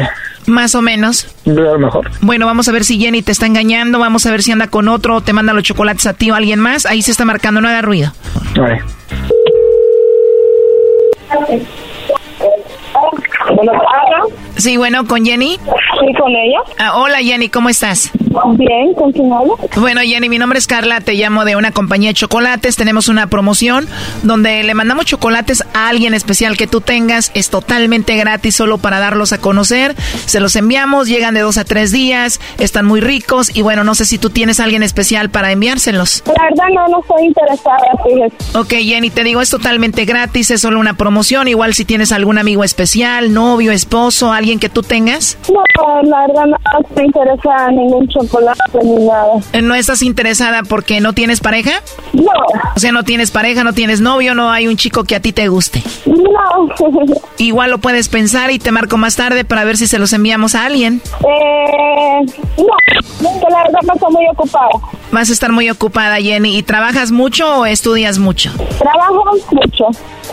Más o menos. a lo mejor. Bueno, vamos a ver si Jenny te está engañando, vamos a ver si anda con otro, o te manda los chocolates a ti o a alguien más. Ahí se está marcando, no haga ruido. Ay. Sí, bueno, con Jenny. Sí, con ella. Ah, hola Jenny, ¿cómo estás? Bien, ¿con quién hablo? Bueno, Jenny, mi nombre es Carla, te llamo de una compañía de chocolates. Tenemos una promoción donde le mandamos chocolates a alguien especial que tú tengas. Es totalmente gratis, solo para darlos a conocer. Se los enviamos, llegan de dos a tres días, están muy ricos y bueno, no sé si tú tienes a alguien especial para enviárselos. La verdad no, no estoy interesada, fíjese. Ok, Jenny, te digo, es totalmente gratis, es solo una promoción. Igual si tienes algún amigo especial, novio, esposo, alguien que tú tengas. No, la verdad no interesada en ningún chocolate ni nada. Eh, ¿No estás interesada porque no tienes pareja? No. O sea, no tienes pareja, no tienes novio, no hay un chico que a ti te guste. No. Igual lo puedes pensar y te marco más tarde para ver si se los enviamos a alguien. eh, no, la verdad no estoy muy ocupada. Vas a estar muy ocupada, Jenny. ¿Y trabajas mucho o estudias mucho? Trabajo mucho.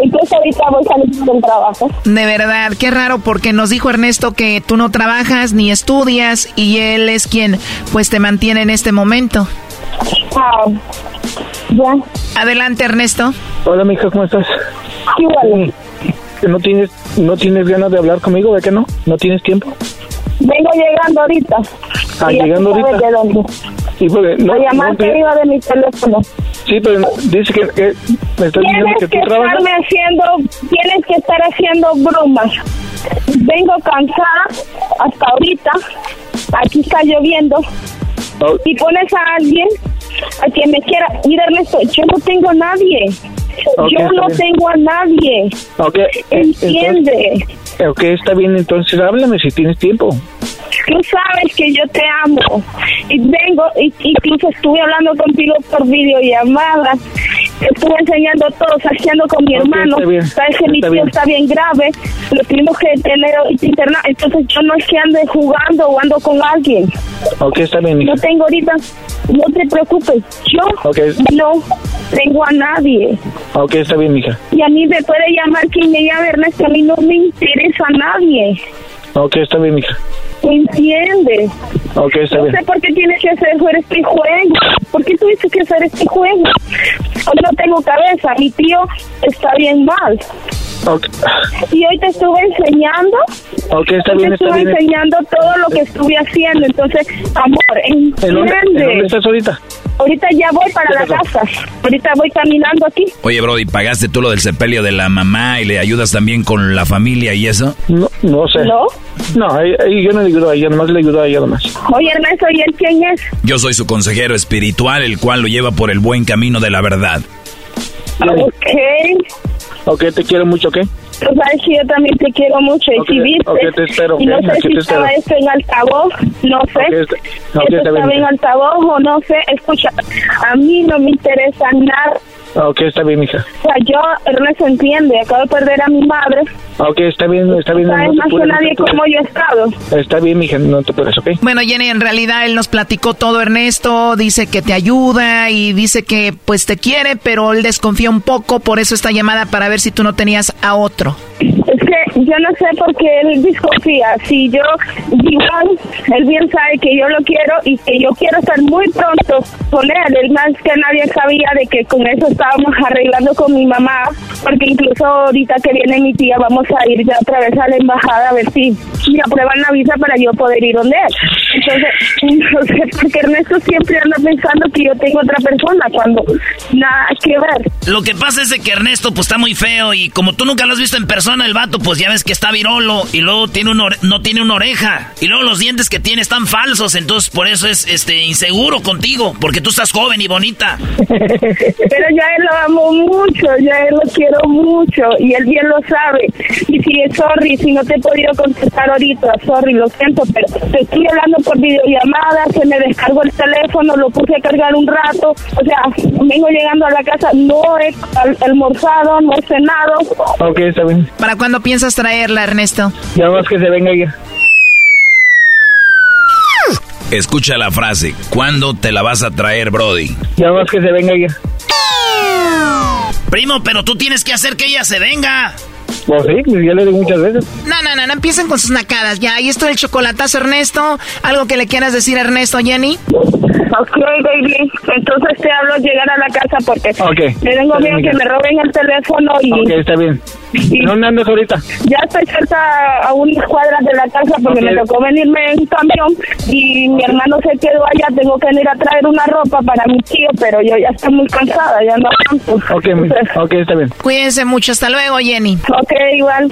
Incluso ahorita voy saliendo del trabajo. De verdad, qué raro porque nos dijo Ernesto que tú no trabajas ni estudias y él es quien pues te mantiene en este momento. Ah, ya. Adelante, Ernesto. Hola, mija, ¿cómo estás? Igual. ¿No tienes, ¿No tienes ganas de hablar conmigo? ¿De qué no? ¿No tienes tiempo? Vengo llegando ahorita. Ah, Y llegando ahorita. de dónde. Sí, porque no, no te- arriba de mi teléfono. sí, pero dice que, que me estás diciendo que que tú trabajas. haciendo, tienes que estar haciendo bromas. Vengo cansada hasta ahorita. Aquí está lloviendo. Oh. Y pones a alguien a quien me quiera. Mira, Ernesto, yo no tengo a nadie. Yo no bien. tengo a nadie. Ok, eh, Entiende. entonces- ok, está bien, entonces háblame si tienes tiempo. Tú sabes que yo te amo. Y vengo, y, incluso estuve hablando contigo por videollamada. Estuve enseñando todo, haciendo con mi hermano. Sabes que mi tío está bien grave. Lo tuvimos que tener interna. Entonces yo no es que ande jugando o ando con alguien. Ok, está bien. No tengo ahorita, no te preocupes. Yo no tengo a nadie. Ok, está bien, hija. Y a mí me puede llamar quien me llame, Ernesto. A mí no me interesa a nadie. Ok, está bien, hija. ¿Entiendes? Ok, está bien. No sé por qué tienes que hacer este juego. ¿Por qué tuviste que hacer este juego? Yo no tengo cabeza. Mi tío está bien mal. Okay. Y hoy te estuve enseñando. Ok, está bien, te estuve enseñando todo lo que estuve haciendo. Entonces, amor, ¿entiendes? ¿En dónde, estás ahorita? Ahorita ya voy para la casa. Ahorita voy caminando aquí. Oye, Brody, ¿pagaste tú lo del sepelio de la mamá y le ayudas también con la familia y eso? No, no sé. ¿No? No, yo no le ayudo a ella, nomás le ayudo a ella nomás. Oye, Ernesto, ¿y él quién es? Yo soy su consejero espiritual, el cual lo lleva por el buen camino de la verdad. Ok. Ok, te quiero mucho, ¿ok? Tú sabes que yo también te quiero mucho. Y si viste, okay, te espero, y no sé si estaba esto en altavoz, no sé. Okay, estaba en altavoz o no sé. Escucha, a mí no me interesa nada Ok, está bien, hija. O sea, yo, Ernesto, entiende, acabo de perder a mi madre. Ok, está bien, está bien. No más que nadie como yo he estado. Está bien, hija, no te puedes, ¿ok? Bueno, Jenny, en realidad él nos platicó todo, Ernesto, dice que te ayuda y dice que pues te quiere, pero él desconfía un poco, por eso esta llamada para ver si tú no tenías a otro. Es que yo no sé por qué él desconfía. Si yo, igual, él bien sabe que yo lo quiero y que yo quiero estar muy pronto con él. Él más que nadie sabía de que con eso estábamos arreglando con mi mamá, porque incluso ahorita que viene mi tía vamos a ir ya otra vez a la embajada a ver si me aprueban la visa para yo poder ir donde él. Entonces, no sé, porque Ernesto siempre anda pensando que yo tengo otra persona cuando nada que ver. Lo que pasa es que Ernesto pues está muy feo y como tú nunca lo has visto en persona, el vato pues ya ves que está virolo y luego tiene un no tiene una oreja y luego los dientes que tiene están falsos, entonces por eso es este inseguro contigo, porque tú estás joven y bonita. Pero ya él lo amo mucho, ya él lo quiero mucho y él bien lo sabe. Y si, sorry, si no te he podido contestar ahorita, sorry, lo siento, pero te estoy hablando por videollamada, se me descargó el teléfono, lo puse a cargar un rato, o sea, vengo llegando a la casa, no he almorzado, no he cenado. Ok, está bien. ¿Para cuándo piensas traerla, Ernesto? Ya más que se venga ya. Escucha la frase, ¿cuándo te la vas a traer, Brody? Ya más que se venga ya. Primo, pero tú tienes que hacer que ella se venga. Pues sí, pues ya le digo muchas veces. No, no, no, no empiecen con sus nacadas ya. Ahí está el chocolatazo, Ernesto. ¿Algo que le quieras decir, Ernesto, Jenny? Ok, baby. Entonces te hablo llegar a la casa porque okay. me tengo miedo que me roben el teléfono y... Ok, está bien. ¿Y dónde andas ahorita? Ya estoy cerca a unas cuadras de la casa porque me tocó venirme en camión y mi hermano se quedó allá. Tengo que ir a traer una ropa para mi tío, pero yo ya estoy muy cansada, ya no aguanto. Ok, ok, está bien. Cuídense mucho. Hasta luego, Jenny. Ok, igual.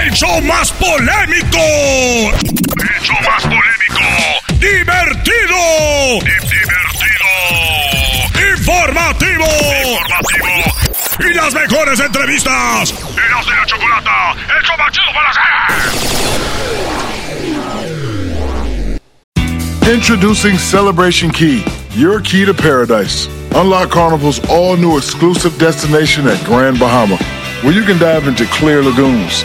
¡El show más polémico! ¡El show más polémico! ¡Divertido! ¡Divertido! ¡Informativo! ¡Informativo! ¡Y las mejores entrevistas! ¡Eras de la chocolata! ¡El show más chido para hacer! Introducing Celebration Key, your key to paradise. Unlock Carnival's all new exclusive destination at Grand Bahama, where you can dive into clear lagoons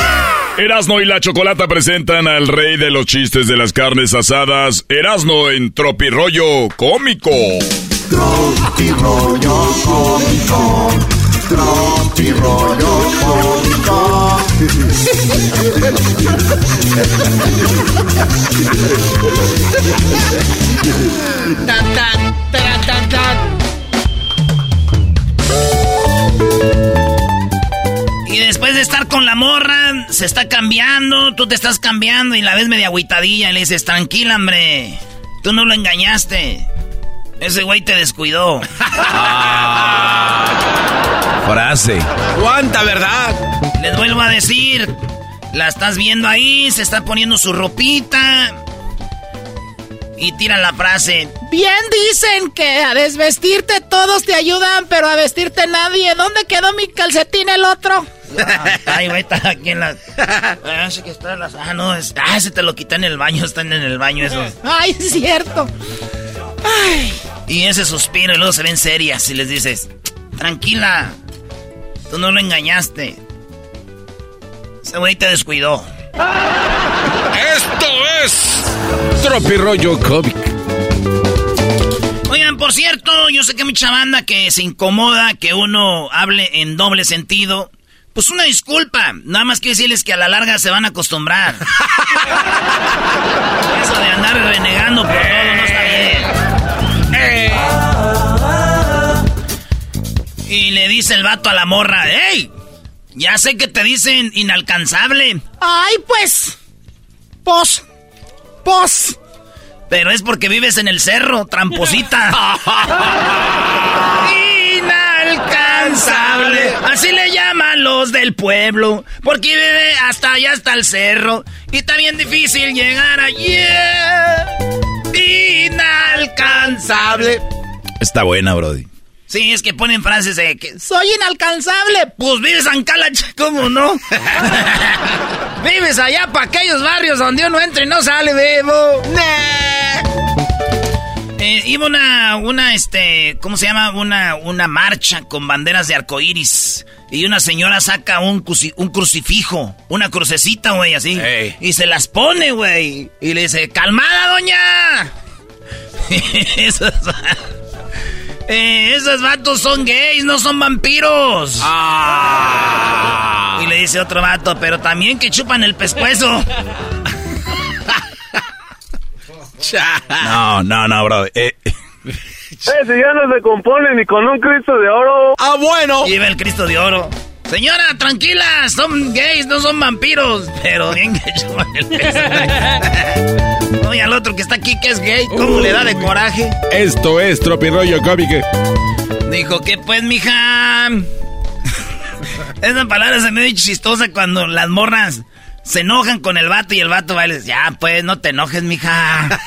Erasno y la Chocolata presentan al rey de los chistes de las carnes asadas, Erasno en Tropirollo Cómico. Tropirollo Cómico, Tropi rollo cómico. Tan, tan, taran, tan, tan. Y después de estar con la morra, se está cambiando, tú te estás cambiando y la ves media agüitadilla y le dices, tranquila, hombre, tú no lo engañaste. Ese güey te descuidó. Frase. ¿Cuánta verdad? Les vuelvo a decir, la estás viendo ahí, se está poniendo su ropita. Y tira la frase. Bien dicen que a desvestirte todos te ayudan, pero a vestirte nadie. ¿Dónde quedó mi calcetín el otro? Ah, Ay, güey, está aquí en la. Ah, que está en las. Ah, no, es... ah, ese te lo quité en el baño, están en el baño esos. Ay, es cierto. Ay. Y ese suspiro y luego se ven serias y les dices, tranquila, tú no lo engañaste. Ese güey te descuidó. Esto es Tropirollo Cómic. Oigan, por cierto, yo sé que hay mucha banda que se incomoda que uno hable en doble sentido. Pues una disculpa, nada más quiero decirles que a la larga se van a acostumbrar. Eso de andar renegando por todo no está bien. Eh. Y le dice el vato a la morra, ¡Ey! Ya sé que te dicen inalcanzable. Ay, pues. Pos. Pos. Pero es porque vives en el cerro, tramposita. Inalcanzable. Así le llaman los del pueblo. Porque vive hasta allá, hasta el cerro. Y está bien difícil llegar allí. Inalcanzable. Está buena, Brody. Sí, es que ponen frases de que soy inalcanzable. Pues vives en Calacha, ¿cómo no? vives allá para aquellos barrios donde uno entra y no sale vivo. Eh, iba una, una, este, ¿cómo se llama? Una, una marcha con banderas de arcoíris. Y una señora saca un, cruci- un crucifijo, una crucecita, güey, así. Y se las pone, güey. Y le dice, calmada, doña. Esos, eh, esos vatos son gays, no son vampiros. Y le dice otro vato, pero también que chupan el pescuezo. No, no, no, bro. Eh, Ese ya no se compone ni con un Cristo de oro. Ah, bueno. Lleva el Cristo de oro. Señora, tranquila, son gays, no son vampiros. Pero bien que chupan el pescuezo. Oye, al otro que está aquí que es gay, ¿cómo le da de coraje? Esto es Tropirollo Cómic. Dijo, ¿qué pues, mija? Esa palabra se me dio chistosa cuando las morras se enojan con el vato y el vato va y les dice, ya pues, no te enojes, mija.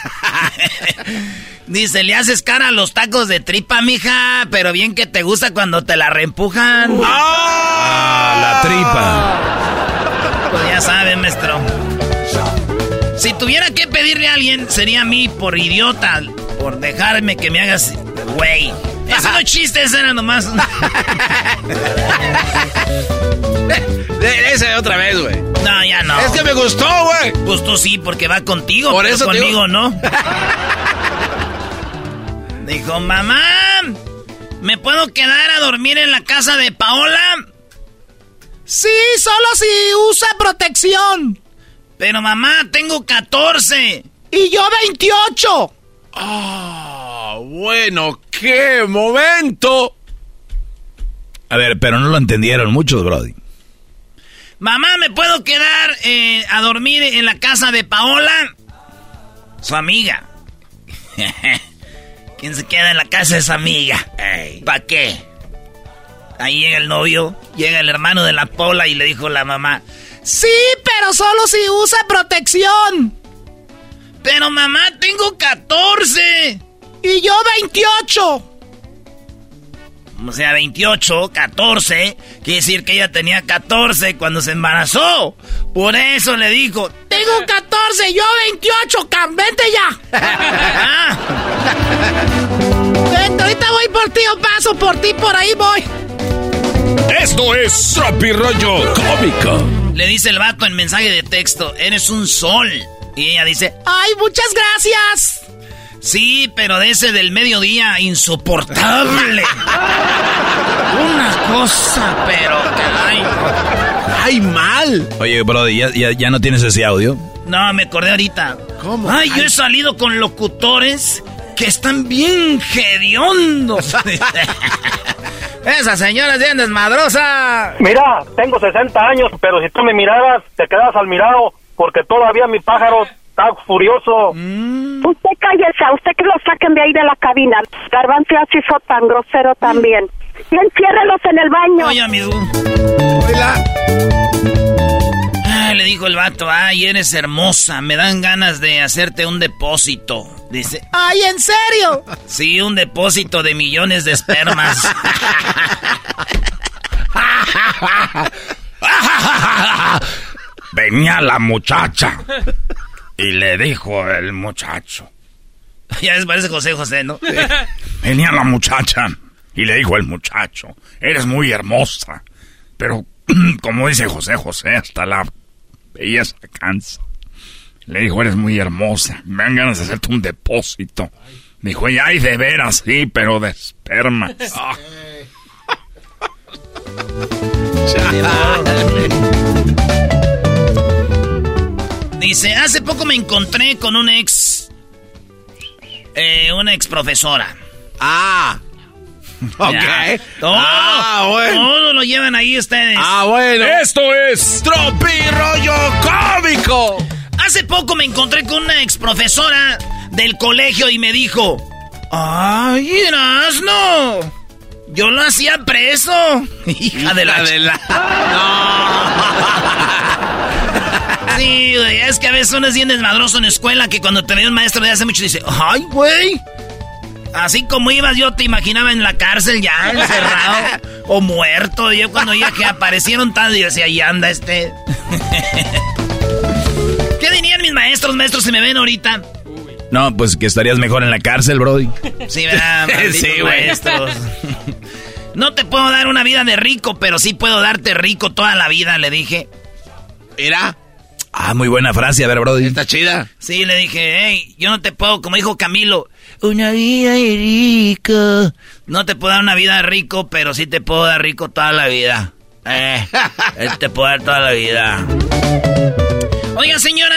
Dice, le haces cara a los tacos de tripa, mija, pero bien que te gusta cuando te la reempujan. ah, la tripa. Pues ya saben, maestro. Si tuviera que pedirle a alguien, sería a mí por idiota, por dejarme que me hagas, güey. Eso no es chiste, eso era nomás. De- Ese otra vez, güey. No, ya no. Es que me gustó, güey. Pues tú sí, porque va contigo, Por pero eso conmigo digo. no. Dijo, mamá, ¿me puedo quedar a dormir en la casa de Paola? Sí, solo si usa protección. Pero mamá, tengo 14. Y yo 28. Ah, bueno, qué momento. A ver, pero no lo entendieron muchos, Brody. Mamá, ¿me puedo quedar eh, a dormir en la casa de Paola? Su amiga. ¿Quién se queda en la casa de su amiga? ¿Para qué? Ahí llega el novio, llega el hermano de la Paula y le dijo la mamá, Sí, pero solo si usa protección. pero mamá, tengo 14. Y yo 28. O sea, 28, 14. Quiere decir que ella tenía 14 cuando se embarazó. Por eso le dijo, Tengo 14, yo 28. Cam, vente ya. Vente, ahorita voy por ti o paso por ti, por ahí voy. Esto es Tropirollo Cómico. Le dice el vato en mensaje de texto, eres un sol. Y ella dice, Ay, muchas gracias. Sí, pero de ese del mediodía, insoportable. Una cosa, pero caray. ¡Ay, mal! Oye, Brody, ¿ya, ya, ya no tienes ese audio? No, me acordé ahorita. ¿Cómo? Ay, yo he salido con locutores que están bien hediondos. Esa señora es bien desmadrosa. Mira, tengo 60 años, pero si tú me miraras, te quedas al mirado, porque todavía mi pájaro está furioso. Usted cállese, usted que lo saquen de ahí de la cabina. Garbanzo así fue tan grosero también. Y enciérrelos en el baño. Oye, amigo. Ah, le dijo el vato, ay, eres hermosa, me dan ganas de hacerte un depósito. Dice, Ay, ¿en serio? sí, un depósito de millones de espermas. Venía la muchacha y le dijo el muchacho. ya les parece José José, ¿no? Venía la muchacha y le dijo el muchacho, eres muy hermosa, pero como dice José José, hasta la belleza cansa. Le dijo, eres muy hermosa, me dan ganas de hacerte un depósito. Dijo, y ay, de veras, sí, pero de esperma. Ah. Dice, hace poco me encontré con un ex... Eh, una ex profesora. Ah. Ok. Ya. Todo, Ah, bueno. todo lo llevan ahí ustedes. Ah, bueno. Esto es Tropi rollo cómico. Hace poco me encontré con una ex profesora del colegio y me dijo, ¡Ay, no! Yo lo hacía preso. Hija de la... de la... Sí, güey, es que a veces uno es bien desmadroso en la escuela que cuando te ve un maestro de hace mucho dice, ¡ay, güey! Así como ibas, yo te imaginaba en la cárcel ya, encerrado o muerto. Yo cuando ya que aparecieron tal, yo decía, ahí anda este. ¿Qué dirían mis maestros, maestros, si me ven ahorita? No, pues que estarías mejor en la cárcel, Brody. Sí, ¿verdad? Sí, güey. maestros. No te puedo dar una vida de rico, pero sí puedo darte rico toda la vida, le dije. Mira, Ah, muy buena frase, a ver, Brody. está chida. Sí, le dije, hey, yo no te puedo, como dijo Camilo, una vida de rico. No te puedo dar una vida de rico, pero sí te puedo dar rico toda la vida. Eh, él te puedo dar toda la vida. Oiga, señora,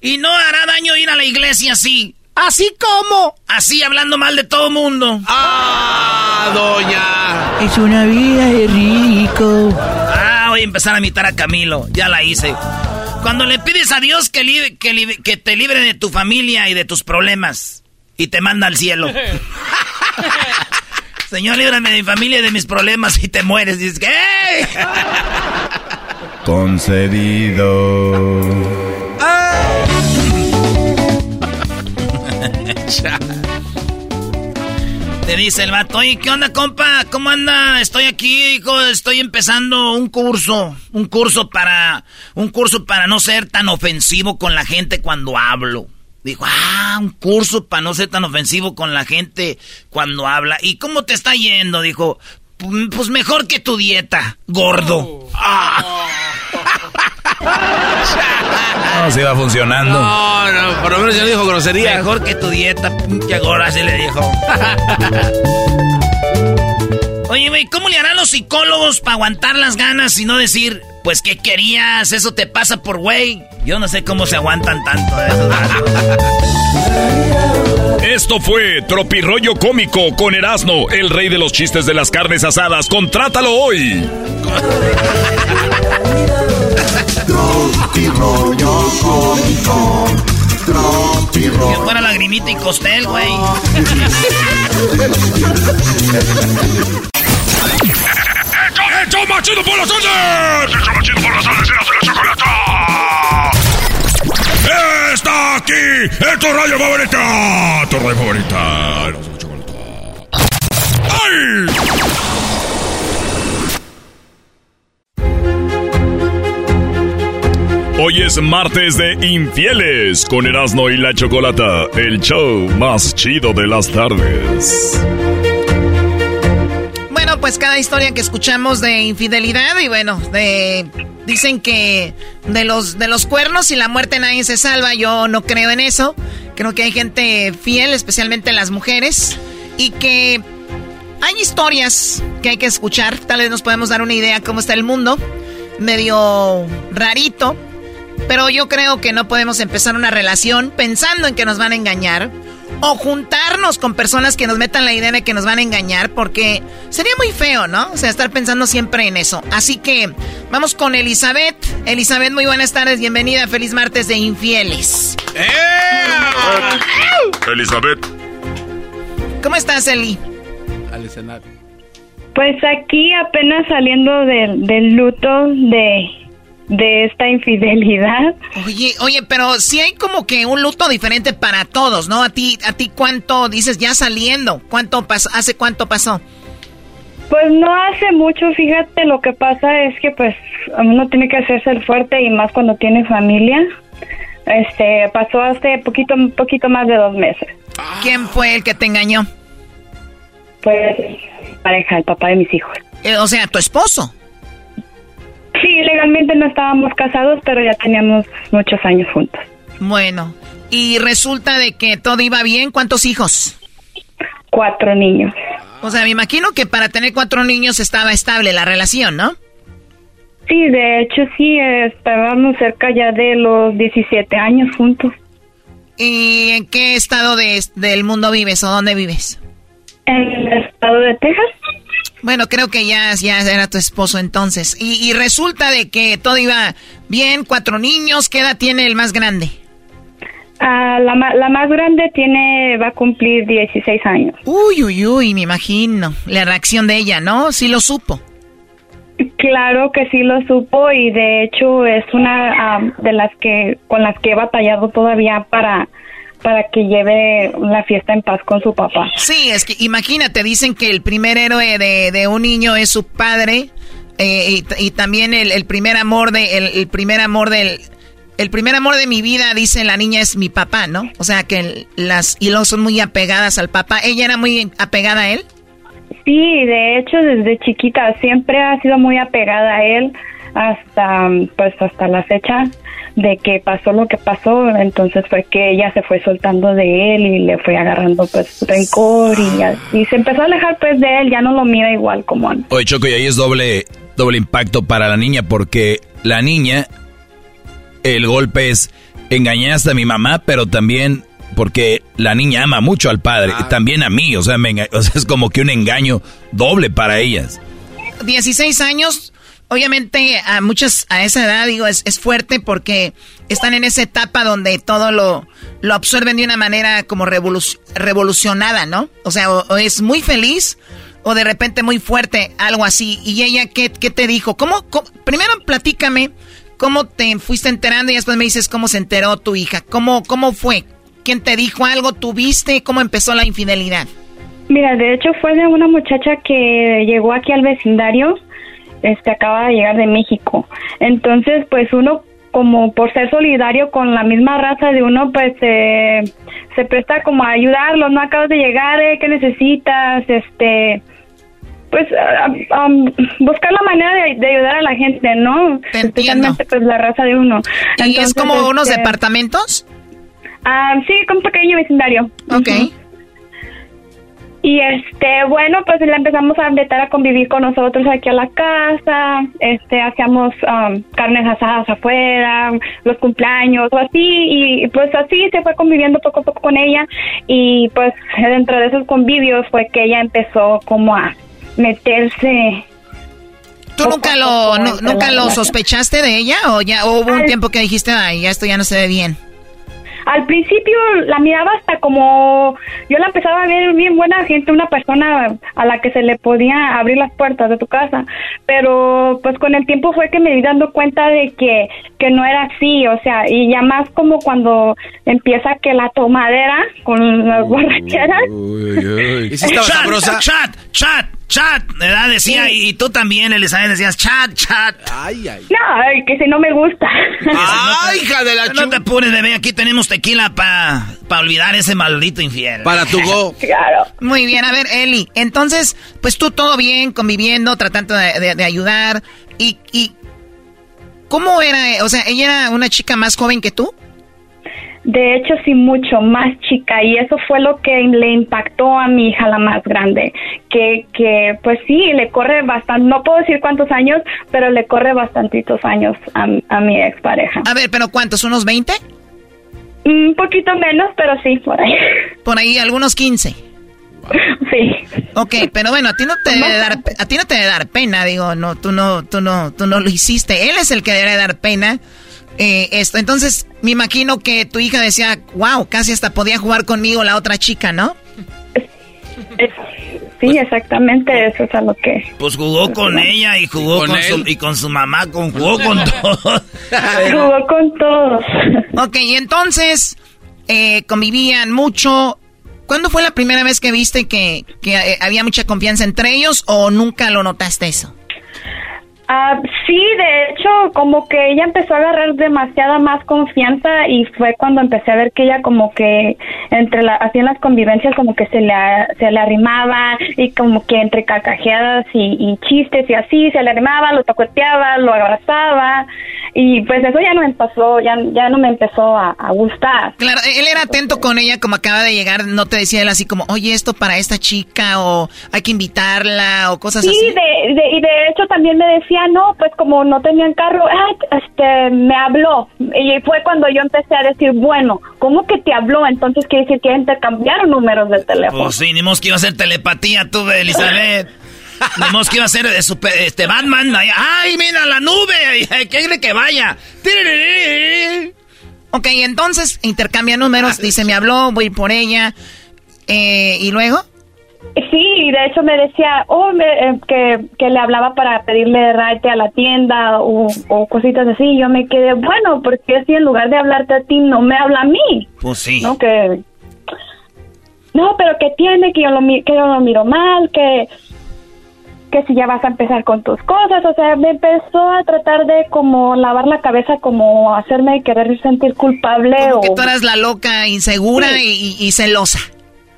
¿y no hará daño ir a la iglesia así? ¿Así como? Así, hablando mal de todo mundo. Ah, doña. Es una vida de rico. Ah, voy a empezar a imitar a Camilo. Ya la hice. Cuando le pides a Dios que, libre- que, que te libre de tu familia y de tus problemas y te manda al cielo. Señor, líbrame de mi familia y de mis problemas y te mueres. Dices, ¿qué? Concedido. Te dice el vato, oye, ¿qué onda, compa? ¿Cómo anda? Estoy aquí, hijo, estoy empezando un curso, un curso para, un curso para no ser tan ofensivo con la gente cuando hablo. Dijo, ah, un curso para no ser tan ofensivo con la gente cuando habla. ¿Y cómo te está yendo? Dijo, "Pu- pues mejor que tu dieta, gordo. Ah. No, se iba funcionando. No, no, por lo menos ya no dijo grosería. Mejor que tu dieta, pinche gorda, así le dijo. Oye, güey, ¿cómo le harán los psicólogos para aguantar las ganas y no decir, pues, ¿qué querías? Eso te pasa por güey. Yo no sé cómo se aguantan tanto de esos vatos. Esto fue Tropirollo Cómico con Erasmo, el rey de los chistes de las carnes asadas. Contrátalo hoy. Tropirollo cómico. Que fuera lagrimita y costel, güey. ¡Hecho machido por las tardes! ¡Hecho machido por las tardes! ¡Eras de la chocolata! ¡Está aquí! ¡En tu radio favorita! ¡Tu radio favorita! Eras la chocolata. ¡Ay! Hoy es martes de infieles con Erasmo y la Chocolata, el show más chido de las tardes. Pues cada historia que escuchamos de infidelidad y bueno, de Dicen que de los, de los cuernos y la muerte nadie se salva. Yo no creo en eso. Creo que hay gente fiel, especialmente las mujeres. Y que hay historias que hay que escuchar. Tal vez nos podemos dar una idea cómo está el mundo. Medio rarito. Pero yo creo que no podemos empezar una relación pensando en que nos van a engañar o juntarnos con personas que nos metan la idea de que nos van a engañar, porque sería muy feo, ¿no? O sea, estar pensando siempre en eso. Así que vamos con Elizabeth. Elizabeth, muy buenas tardes, bienvenida, feliz martes de infieles. ¡Eh! Elizabeth. ¿Cómo estás, Eli? Al escenario. Pues aquí apenas saliendo del, del luto de de esta infidelidad. Oye, oye, pero sí hay como que un luto diferente para todos, ¿no? A ti, a ti cuánto dices ya saliendo, cuánto pasó, hace cuánto pasó. Pues no hace mucho, fíjate, lo que pasa es que pues uno tiene que hacerse el fuerte y más cuando tiene familia. Este, pasó hace poquito, poquito más de dos meses. ¿Quién fue el que te engañó? Pues pareja, el papá de mis hijos. Eh, o sea, tu esposo. Sí, legalmente no estábamos casados, pero ya teníamos muchos años juntos. Bueno, y resulta de que todo iba bien. ¿Cuántos hijos? Cuatro niños. O sea, me imagino que para tener cuatro niños estaba estable la relación, ¿no? Sí, de hecho sí, estábamos cerca ya de los 17 años juntos. ¿Y en qué estado de, del mundo vives o dónde vives? En el estado de Texas. Bueno, creo que ya, ya era tu esposo entonces. Y, resulta de que todo iba bien, cuatro niños. ¿Qué edad tiene el más grande? Ah, la, la, más grande tiene, va a cumplir 16 años. Uy, uy, uy, me imagino. La reacción de ella, ¿no? Sí lo supo. Claro que sí lo supo y de hecho es una ah, de las que con las que he batallado todavía para para que lleve la fiesta en paz con su papá. Sí, es que imagínate, dicen que el primer héroe de, un niño es su padre eh, y, también el, primer amor de el, primer amor del el primer amor de mi vida dice la niña es mi papá, ¿no? O sea que las hilos son muy apegadas al papá. ¿Ella era muy apegada a él? Sí, de hecho desde chiquita siempre ha sido muy apegada a él hasta pues hasta la fecha de que pasó lo que pasó, entonces fue que ella se fue soltando de él y le fue agarrando pues rencor y, y se empezó a alejar pues de él, ya no lo mira igual como antes. Oye Choco, y ahí es doble, doble impacto para la niña porque la niña, el golpe es, engañaste a mi mamá, pero también porque la niña ama mucho al padre, y también a mí, o sea, o sea, es como que un engaño doble para ellas. 16 años, obviamente a muchas a esa edad digo es, es, fuerte porque están en esa etapa donde todo lo, lo absorben de una manera como revolucionada, ¿no? O sea, o, es muy feliz o de repente muy fuerte, algo así. ¿Y ella qué, qué te dijo? ¿Cómo, primero platícame cómo te fuiste enterando y después me dices cómo se enteró tu hija. ¿Cómo, cómo fue? ¿Quién te dijo algo? ¿Tuviste? ¿Cómo empezó la infidelidad? Mira, de hecho fue de una muchacha que llegó aquí al vecindario este acaba de llegar de México. Entonces, pues uno como por ser solidario con la misma raza de uno, pues se presta como a ayudarlos, no acabas de llegar, ¿eh? ¿qué necesitas? Este, pues buscar la manera de, ayudar a la gente, ¿no? Especialmente pues la raza de uno. ¿Y es como unos este, departamentos? Ah, sí, como un pequeño vecindario. Ok. Y este, bueno, pues la empezamos a invitar a convivir con nosotros aquí a la casa, este, hacíamos um, carnes asadas afuera, los cumpleaños o así, y pues así se fue conviviendo poco a poco con ella, y pues dentro de esos convivios fue que ella empezó como a meterse ¿Tú nunca lo, nunca lo sospechaste de ella o ya hubo un tiempo que dijiste, ay, ya esto ya no se ve bien? Al principio la miraba hasta como, yo la empezaba a ver bien buena gente, una persona a la que se le podía abrir las puertas de tu casa, pero pues con el tiempo fue que me di dando cuenta de que, que no era así, o sea, y ya más como cuando empieza que la tomadera con las borracheras. ¿Y si estaba sabrosa? Chat, chat, chat, ¿verdad? Decía, y, tú también, Elizabeth, decías chat, chat. Ay, ay. No, que si no me gusta. Ay, hija de la No te pones, bebé, aquí tenemos tequila para pa olvidar ese maldito infiel. Para tu go. claro. Muy bien, a ver, Eli, entonces, pues tú todo bien, conviviendo, tratando de, ayudar, y, y ¿cómo era? O sea, ¿ella era una chica más joven que tú? De hecho, sí, mucho más chica y eso fue lo que le impactó a mi hija la más grande, que, que pues sí, le corre bastante, no puedo decir cuántos años, pero le corre bastantitos años a, a mi expareja. A ver, pero ¿cuántos? ¿Unos 20? Un poquito menos, pero sí, por ahí. Por ahí, algunos 15. Sí. Ok, pero bueno, a ti no te debe dar, a ti no te debe dar pena, digo, no, tú no, tú no, tú no lo hiciste. Él es el que debe dar pena eh, esto. Entonces, me imagino que tu hija decía, wow, casi hasta podía jugar conmigo la otra chica, ¿no? Sí, exactamente, eso es a lo que... Pues jugó con ella y jugó con, su, y con su mamá, con, jugó con todos. jugó con todos. Ok, y entonces eh, convivían mucho. ¿Cuándo fue la primera vez que viste que, que eh, había mucha confianza entre ellos o nunca lo notaste eso? Ah, sí, de hecho, como que ella empezó a agarrar demasiada más confianza y fue cuando empecé a ver que ella como que entre la, así en las convivencias como que se le, se le arrimaba y como que entre cacajeadas y, chistes y así se le arrimaba, lo toqueteaba, lo abrazaba y pues eso ya no me pasó, ya, ya no me empezó a, gustar. Claro, él era atento con ella como acaba de llegar, no te decía él así como, oye, esto para esta chica o hay que invitarla o cosas así. Sí, y de hecho también me decía no, pues como no tenían carro, este, me habló. Y fue cuando yo empecé a decir, bueno, ¿cómo que te habló? Entonces quiere decir que intercambiaron números de teléfono. Pues sí, ni que iba a ser telepatía tú, Elizabeth. ni que iba a ser este Batman. Ay, mira la nube, ¿qué quiere que vaya? Ok, entonces intercambia números, dice, me habló, voy por ella. Eh, ¿Y luego? Sí, de hecho me decía, oh, eh, que, que, le hablaba para pedirle rate a la tienda o, cositas así. Yo me quedé, bueno, porque si en lugar de hablarte a ti no me habla a mí. Pues sí. No, que... No, pero que tiene, que yo lo, que yo lo miro mal, que que si ya vas a empezar con tus cosas, o sea, me empezó a tratar de como lavar la cabeza, como hacerme querer sentir culpable o... Que tú eras la loca, insegura y celosa.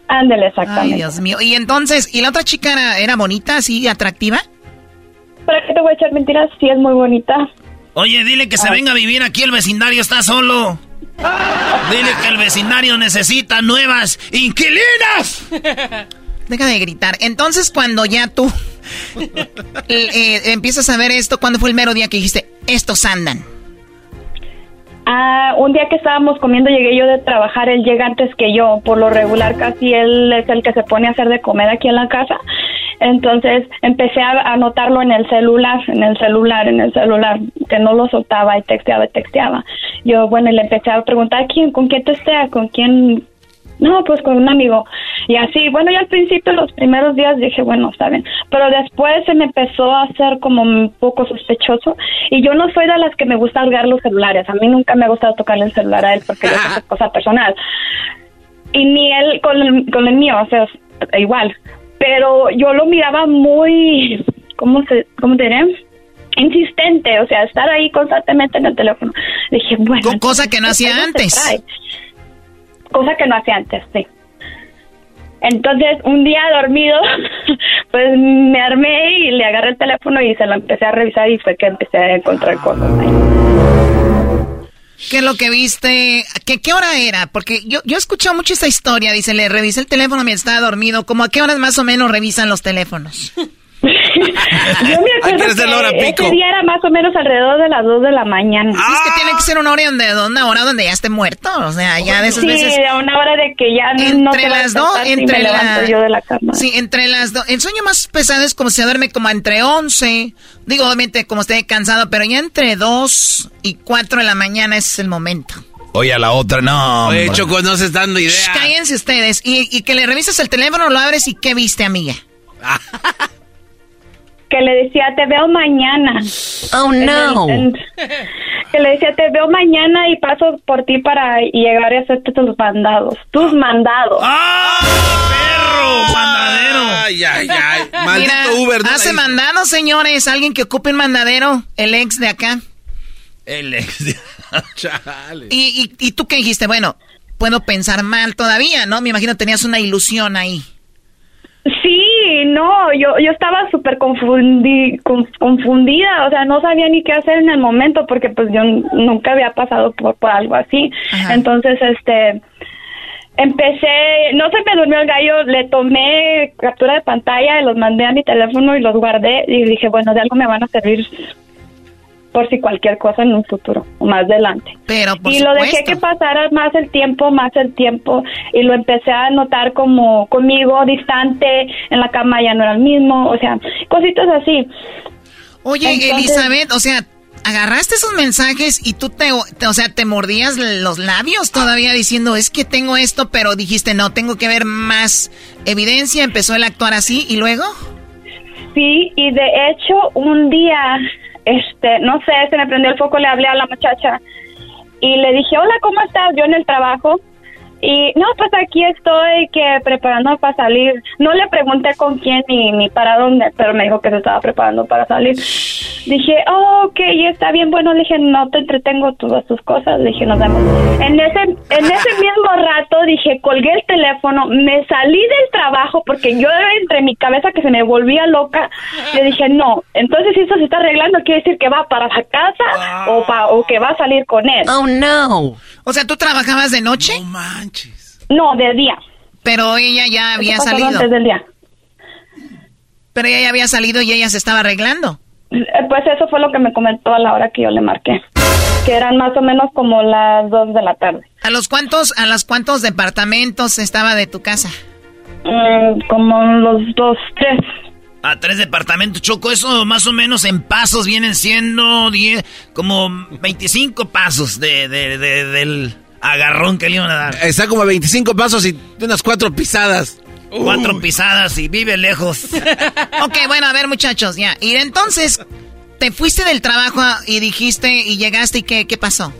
Ándele, exactamente. Ay, Dios mío. Y entonces, ¿y la otra chica era, era bonita, así, atractiva? ¿Para qué te voy a echar mentiras? Sí, es muy bonita. Oye, dile que se venga a vivir aquí, el vecindario está solo. Dile que el vecindario necesita nuevas inquilinas. Deja de gritar. Entonces, cuando ya tú eh, empiezas a ver esto, ¿cuándo fue el mero día que dijiste, estos andan? Ah, un día que estábamos comiendo llegué yo de trabajar, él llega antes que yo, por lo regular casi él es el que se pone a hacer de comer aquí en la casa. Entonces empecé a anotarlo en el celular, en el celular, en el celular, que no lo soltaba y texteaba y texteaba. Yo, bueno, le empecé a preguntar quién, con quién testea, con quién no, pues con un amigo. Y así, bueno, ya al principio, los primeros días dije, bueno, está bien. Pero después se me empezó a hacer como un poco sospechoso. Y yo no soy de las que me gusta cargar los celulares. A mí nunca me ha gustado tocarle el celular a él porque es cosa personal. Y ni él con el, con el mío, o sea, igual. Pero yo lo miraba muy, ¿cómo se, cómo te diré? insistente, o sea, estar ahí constantemente en el teléfono. Dije, bueno. Con cosa que no hacía antes cosa que no hacía antes, sí. Entonces, un día dormido, pues me armé y le agarré el teléfono y se lo empecé a revisar y fue que empecé a encontrar cosas ahí. ¿Qué es lo que viste? ¿Qué, qué hora era? Porque yo, yo he escuchado mucho esta historia. Dice, le revisé el teléfono mientras estaba dormido. ¿Cómo a qué horas más o menos revisan los teléfonos? Yo me acuerdo que ese día era más o menos alrededor de las 2 de la mañana. Es que tiene que ser una hora donde, una hora donde ya esté muerto, o sea, ya de esas sí, veces... Sí, una hora de que ya entre no las dos, entre la... yo de la cama. Sí, entre las dos. El sueño más pesado es como se duerme como entre 11, digo, obviamente como esté cansado, pero ya entre 2 y 4 de la mañana es el momento. Oye, a la otra, no. Oye, Choco, no se están dando idea. cállense ustedes. Y, y que le revisas el teléfono, lo abres y ¿qué viste, amiga? que le decía, te veo mañana. Oh, no. que le decía, te veo mañana y paso por ti para llegar a hacerte tus mandados. Tus mandados. ¡Ah, perro! ¡Mandadero! Ay, ay, ay. Maldito Uber. hace mandados, señores. Alguien que ocupe un mandadero. El ex de acá. El ex de... Chale. ¿Y, y, ¿Y tú qué dijiste? Bueno, puedo pensar mal todavía, ¿no? Me imagino tenías una ilusión ahí. Sí, Sí, no, yo, yo estaba súper confundi, con- confundida, o sea, no sabía ni qué hacer en el momento porque pues yo nunca había pasado por, por algo así. Entonces, este, empecé, no se me durmió el gallo, le tomé captura de pantalla y los mandé a mi teléfono y los guardé y dije, bueno, de algo me van a servir por si cualquier cosa en un futuro o más adelante. Pero por y lo dejé supuesto. que pasara más el tiempo, más el tiempo, y lo empecé a notar como conmigo, distante, en la cama ya no era el mismo, o sea, cositas así. Oye, Entonces- Elizabeth, o sea, agarraste esos mensajes y tú te, te- o sea, te mordías los labios todavía diciendo, es que tengo esto, pero dijiste, no, tengo que ver más evidencia, empezó él a actuar así y luego... Sí, y de hecho, un día, este, no sé, se me prendió el foco, le hablé a la muchacha y le dije, hola, ¿cómo estás? Yo en el trabajo. Y no, pues aquí estoy que preparando para salir. No le pregunté con quién ni, ni para dónde, pero me dijo que se estaba preparando para salir. Dije, oh, ok, está bien. Bueno, le dije, no te entretengo todas tus cosas. Le dije, nos vemos. En ese, en ese mismo rato dije, colgué el teléfono, me salí del trabajo porque yo entre mi cabeza que se me volvía loca, le dije, no, entonces si esto se está arreglando, quiere decir que va para la casa o, pa- o que va a salir con él. Oh, no. O sea, ¿tú trabajabas de noche? No manches. No, de día. Pero ella ya había salido. antes del día. Pero ella ya había salido y ella se estaba arreglando. Eh, Pues eso fue lo que me comentó a la hora que yo le marqué, que eran más o menos como las dos de la tarde. ¿A los cuántos, a los cuántos departamentos estaba de tu casa? Mm, como los dos, tres. A tres departamentos, Choco, eso más o menos en pasos vienen siendo 10, como 25 pasos de, de- de- del agarrón que le iban a dar. Está como a 25 pasos y unas cuatro pisadas. Cuatro pisadas y vive lejos. ok, bueno, a ver muchachos, ya. Y entonces, te fuiste del trabajo y dijiste y llegaste y qué, qué pasó?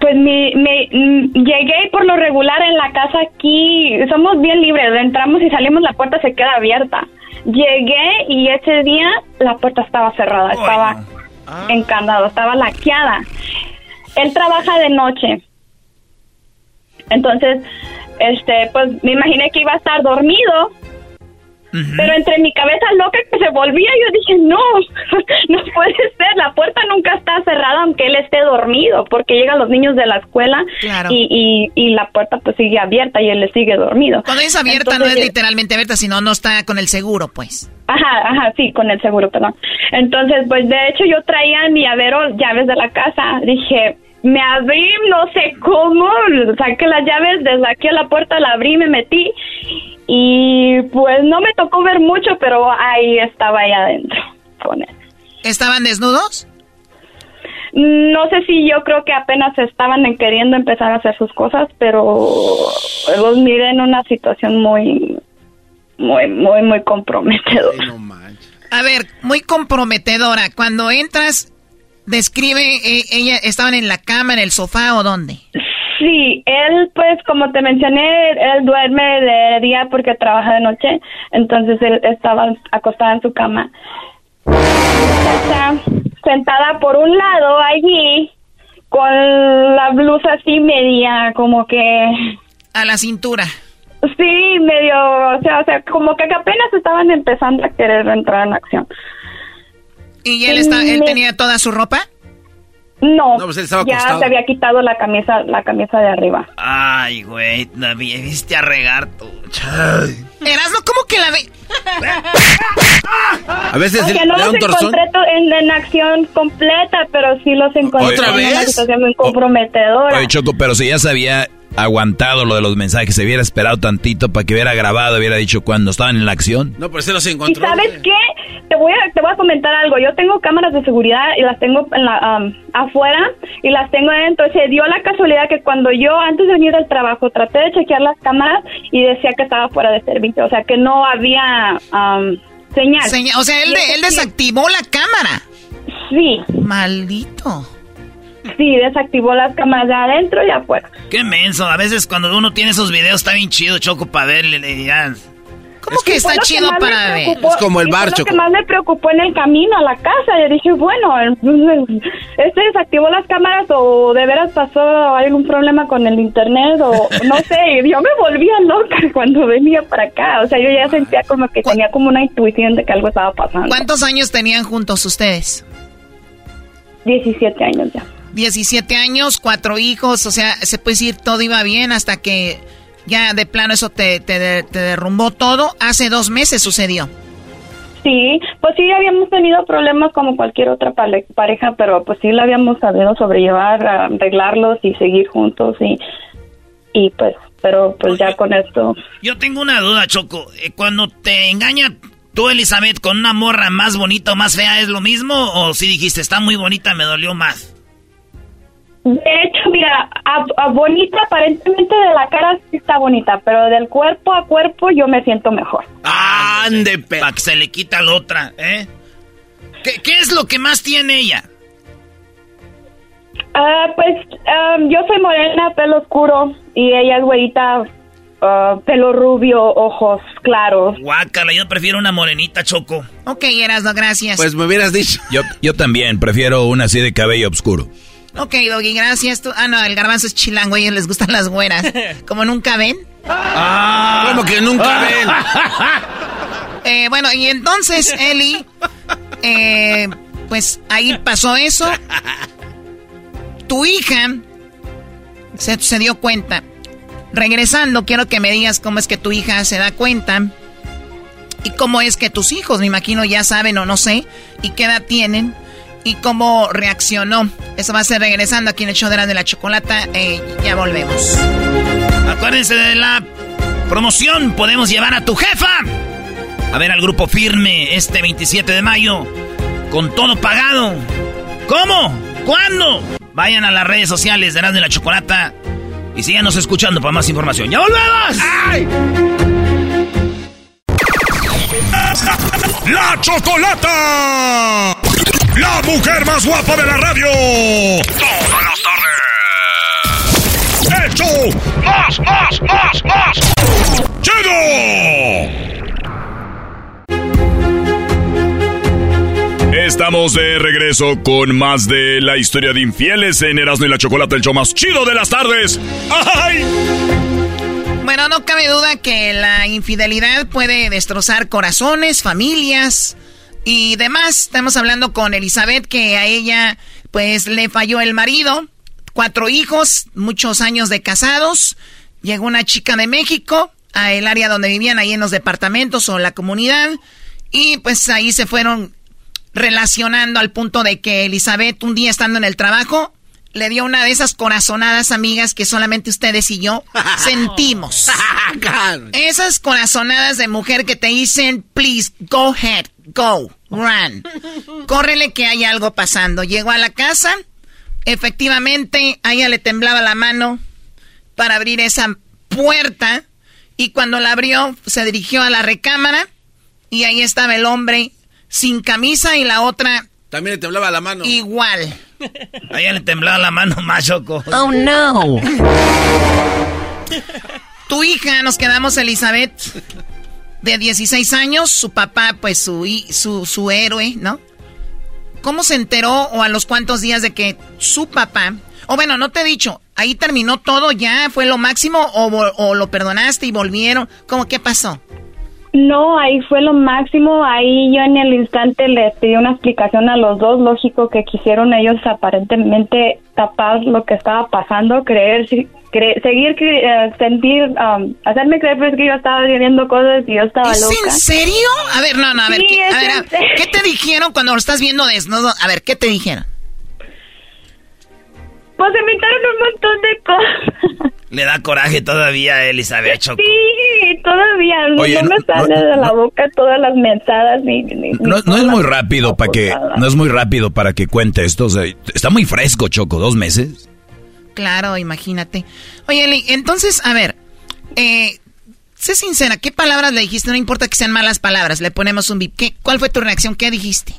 Pues mi, me, mm, llegué por lo regular en la casa aquí somos bien libres, entramos y salimos, la puerta se queda abierta. Llegué y ese día la puerta estaba cerrada, estaba encandado, estaba laqueada. Él trabaja de noche. Entonces, este, pues me imaginé que iba a estar dormido. Pero entre mi cabeza loca que se volvía, yo dije, no, no puede ser, la puerta nunca está cerrada aunque él esté dormido, porque llegan los niños de la escuela Claro. y, y, y la puerta pues sigue abierta y él le sigue dormido. Cuando es abierta no es literalmente abierta, sino no está con el seguro, pues. Ajá, ajá, sí, con el seguro, perdón. Entonces, pues de hecho yo traía mi llavero llaves de la casa. Dije, me abrí, no sé cómo, saqué las llaves, desde aquí a la puerta la abrí, me metí y pues no me tocó ver mucho, pero ahí estaba ahí adentro con él. ¿Estaban desnudos? No sé si yo creo que apenas estaban en queriendo empezar a hacer sus cosas, pero los miré en una situación muy, muy, muy, muy comprometedora. A ver, muy comprometedora. Cuando entras, describe, eh, ella, ¿estaban en la cama, en el sofá o dónde? Sí, él pues como te mencioné, él duerme de día porque trabaja de noche, entonces él estaba acostada en su cama. Está sentada por un lado allí con la blusa así media como que A la cintura. sí, medio, o sea, o sea, como que apenas estaban empezando a querer entrar en acción. ¿Y él, está, él Me- tenía toda su ropa? No, No, pues él estaba ya acostado. se había quitado la camisa, la camisa de arriba. Ay, güey, la vi- viste a regar tú. Erasmo, ¿cómo que la ve? A veces Aunque le no los encontré en, en acción completa, pero sí los encontré ¿Otra en una vez? situación muy comprometedora. Oye, Choco, pero si ya se había aguantado lo de los mensajes, se hubiera esperado tantito para que hubiera grabado, hubiera dicho cuando estaban en la acción. No, pero se los ¿Y encontró. sabes qué? Te voy, a, te voy a comentar algo. Yo tengo cámaras de seguridad y las tengo en la, am, afuera y las tengo adentro. Se dio la casualidad que cuando yo, antes de venir al trabajo, traté de chequear las cámaras y decía que estaba fuera de servicio. O sea, que no había am, señal. Seña- o sea, él, Y de- él desactivó la cámara. Sí. Maldito. Sí, desactivó las cámaras de adentro y afuera. Qué menso. A veces cuando uno tiene esos videos está bien chido, Choco, para verle. le- ya. ¿Cómo que está chido para ver? Es como el bar, Lo que más me preocupó en el camino a la casa. Yo dije, bueno, este desactivó las cámaras o de veras pasó algún problema con el internet o no sé. Yo me volvía loca cuando venía para acá. O sea, yo ya sentía como que tenía como una intuición de que algo estaba pasando. ¿Cuántos años tenían juntos ustedes? 17 años ya. 17 años, cuatro hijos, o sea, se puede decir todo iba bien hasta que ya de plano eso te, te, derrumbó todo. Hace dos meses sucedió. Sí, pues sí habíamos tenido problemas como cualquier otra pareja, pero pues sí la habíamos sabido sobrellevar, arreglarlos y seguir juntos y, y pues, pero pues ya con esto. Yo tengo una duda, Choco. Eh, cuando te engaña tú, Elizabeth, con una morra más bonita o más fea, ¿es lo mismo? ¿O si dijiste, está muy bonita, me dolió más? De hecho, mira, a, bonita, aparentemente de la cara sí está bonita, pero del cuerpo a cuerpo yo me siento mejor. ¡Ande, Para que se le quita la otra, ¿eh? ¿Qué, es lo que más tiene ella? Ah, pues yo soy morena, pelo oscuro, y ella es güerita, ah, pelo rubio, ojos claros. Guácala, yo prefiero una morenita, Choco. Ok, Erasno, gracias. Pues me hubieras dicho. Yo, yo también prefiero una así de cabello oscuro. Ok, Doggy, gracias. Tú... Ah, no, el garbanzo es chilango, a ellos les gustan las güeras. Como nunca ven. Ah, como que nunca ven. Eh, bueno, y entonces, Eli, eh, pues ahí pasó eso. Tu hija se, se dio cuenta. Regresando, quiero que me digas cómo es que tu hija se da cuenta. Y cómo es que tus hijos, me imagino, ya saben o no sé, y qué edad tienen y cómo reaccionó. Eso va a ser regresando aquí en el show de la, de la chocolata. Eh, ya volvemos. Acuérdense de la promoción. Podemos llevar a tu jefa a ver al grupo firme este 27 de mayo con todo pagado. ¿Cómo? ¿Cuándo? Vayan a las redes sociales de de la Chocolata y síganos escuchando para más información. ¡Ya volvemos! ¡Ay! ¡La Chocolata! La mujer más guapa de la radio. Todas las tardes. ¡Hecho! ¡Más, más, más, más! ¡Chido! Estamos de regreso con más de la historia de infieles en Erasmo y la Chocolate, el show más chido de las tardes. ¡Ay! Bueno, no cabe duda que la infidelidad puede destrozar corazones, familias, y demás. Estamos hablando con Elizabeth que a ella pues le falló el marido, cuatro hijos, muchos años de casados. Llegó una chica de México a el área donde vivían ahí en los departamentos o la comunidad y pues ahí se fueron relacionando al punto de que Elizabeth un día estando en el trabajo le dio una de esas corazonadas amigas que solamente ustedes y yo sentimos. esas corazonadas de mujer que te dicen, please, go ahead, go. Run. Córrele que hay algo pasando. Llegó a la casa. Efectivamente, a ella le temblaba la mano para abrir esa puerta. Y cuando la abrió, se dirigió a la recámara. Y ahí estaba el hombre sin camisa y la otra. También le temblaba la mano. Igual. A ella le temblaba la mano más choco. Oh no. tu hija, nos quedamos, Elizabeth de 16 años, su papá, pues su, su, su héroe, ¿no? ¿Cómo se enteró o a los cuantos días de que su papá, o bueno, no te he dicho, ahí terminó todo ya, fue lo máximo o, o lo perdonaste y volvieron? ¿Cómo qué pasó? No, ahí fue lo máximo. Ahí yo en el instante les pedí una explicación a los dos. Lógico que quisieron ellos aparentemente tapar lo que estaba pasando, creer, seguir, eh, sentir, um, hacerme creer pues, que yo estaba viviendo cosas y yo estaba ¿Es loca. ¿En serio? A ver, no, no, a ver, ¿qué, a ver, ¿qué te dijeron cuando lo estás viendo desnudo? A ver, ¿qué te dijeron? Pues inventaron un montón de cosas. Le da coraje todavía, Elizabeth Choco. Sí, todavía. no me sale de la boca todas las mensadas. Ni, no, es muy rápido para que, no es muy rápido para que cuente esto. está muy fresco, Choco, dos meses. Claro, imagínate. Oye, Eli, entonces, a ver, eh, sé sincera, ¿qué palabras le dijiste? No importa que sean malas palabras, le ponemos un bip. ¿Qué, ¿Cuál fue tu reacción? ¿Qué dijiste?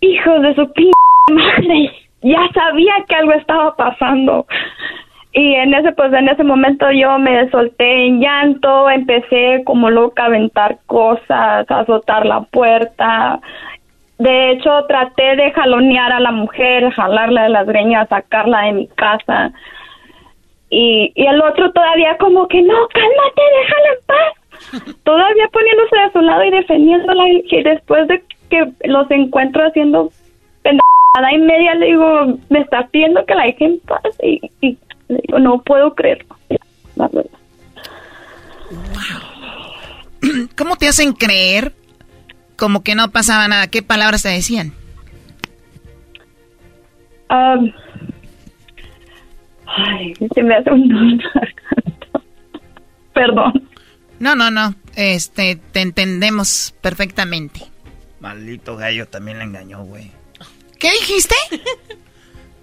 Hijo de su p madre ya sabía que algo estaba pasando. Y en ese, pues en ese momento yo me solté en llanto, empecé como loca a aventar cosas, a azotar la puerta. De hecho, traté de jalonear a la mujer, jalarla de las greñas, sacarla de mi casa. Y, y el otro todavía como que, no, cálmate, déjala en paz. todavía poniéndose de su lado y defendiéndola. Y después de que los encuentro haciendo pendejada y media, le digo, me está pidiendo que la deje en paz. Y, y le digo, no puedo creerlo. La verdad. ¿Cómo te hacen creer como que no pasaba nada? ¿Qué palabras te decían? Um, ay, se me hace un. Perdón. No, no, no. Este, te entendemos perfectamente. Maldito gallo también le engañó, güey. ¿Qué dijiste?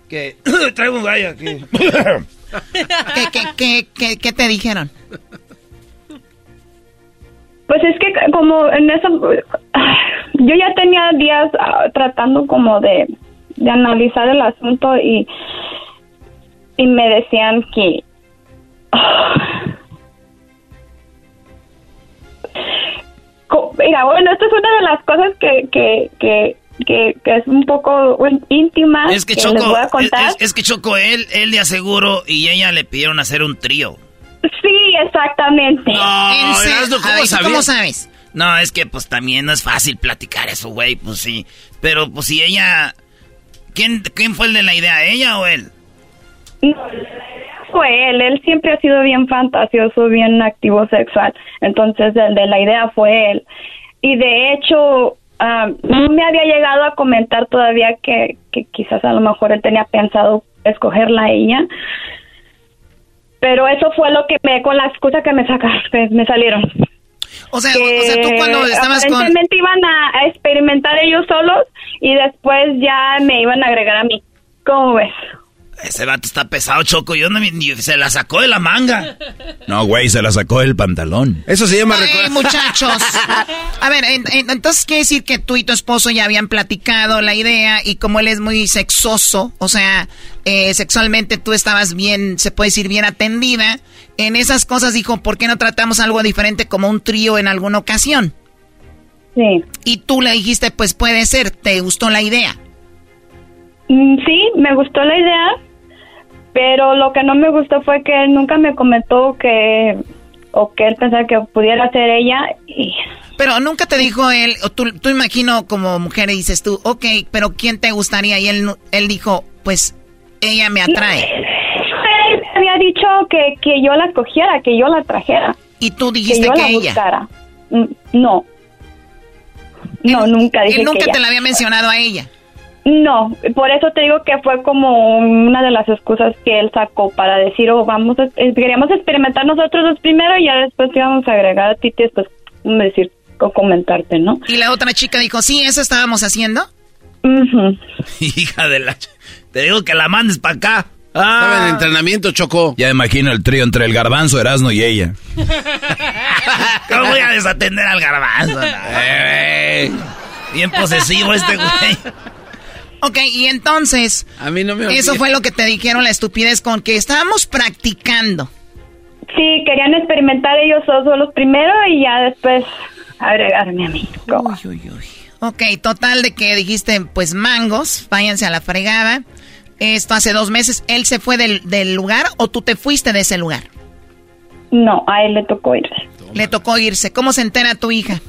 Que traigo un gallo aquí. ¿Qué, qué, qué, qué, te dijeron? Pues es que como en eso, yo ya tenía días ah, tratando como de, de analizar el asunto y, y me decían que... Mira, bueno, esto es una de las cosas que, que, que, que, que es un poco íntima Es que les Choco, voy a contar. es- es que Choco, él, él de aseguro y ella le pidieron hacer un trío. Sí, exactamente. No, ¿En serio? Erasmo, A ¿cómo ver, sabías? ¿Cómo sabes? No, es que pues también no es fácil platicar eso, güey, pues sí. Pero pues si ella... ¿Quién, ¿Quién fue el de la idea, ella o él? fue él, él siempre ha sido bien fantasioso, bien activo sexual, entonces el de la idea fue él. Y de hecho, ah, no me había llegado a comentar todavía que, que quizás a lo mejor él tenía pensado escogerla a ella, pero eso fue lo que me, con la excusa que me sacaste, me salieron. O sea, o sea, tú cuando estabas con... aparentemente iban a, a experimentar ellos solos y después ya me iban a agregar a mí. ¿Cómo ves? Ese vato está pesado, Choco. Yo no se la sacó de la manga. No, güey, se la sacó del pantalón. Eso se llama Ay, muchachos. A ver, en- en- entonces quiere decir que tú y tu esposo ya habían platicado la idea y como él es muy sexoso, o sea, eh, sexualmente tú estabas bien, se puede decir, bien atendida. En esas cosas dijo, ¿por qué no tratamos algo diferente como un trío en alguna ocasión? Sí. Y tú le dijiste, pues puede ser, ¿te gustó la idea? Mm, Sí, me gustó la idea, pero lo que no me gustó fue que él nunca me comentó que o que él pensaba que pudiera ser ella y Pero nunca te dijo él, o tú, tú imagino como mujer y dices tú, ok, pero ¿quién te gustaría? Y él, él dijo, pues ella me atrae. él había dicho que, que yo la escogiera, que yo la trajera. Y tú dijiste yo que la ella. buscara. Mm, No. No, nunca dije Él nunca que ella. te la había mencionado a ella. No, por eso te digo que fue como una de las excusas que él sacó para decir, oh, vamos, a, eh, queríamos experimentar nosotros los primero y ya después íbamos a agregar a ti y después decir o comentarte, ¿no? Y la otra chica dijo, sí, eso estábamos haciendo. Hija de la... Te digo que la mandes para acá. Estaba en entrenamiento, Choco. Ya imagino el trío entre el garbanzo, Erasmo y ella. ¿Cómo voy a desatender al garbanzo? Eh, Bien posesivo este güey. Ok, y entonces, A mí no me eso fue lo que te dijeron la estupidez con que estábamos practicando. Sí, querían experimentar ellos dos solos primero y ya después agregarme a mí. Ok, total de que dijiste, pues mangos, váyanse a la fregada. Esto hace dos meses, ¿él se fue del, del lugar o tú te fuiste de ese lugar? No, a él le tocó irse. Le tocó irse. ¿Cómo se entera tu hija?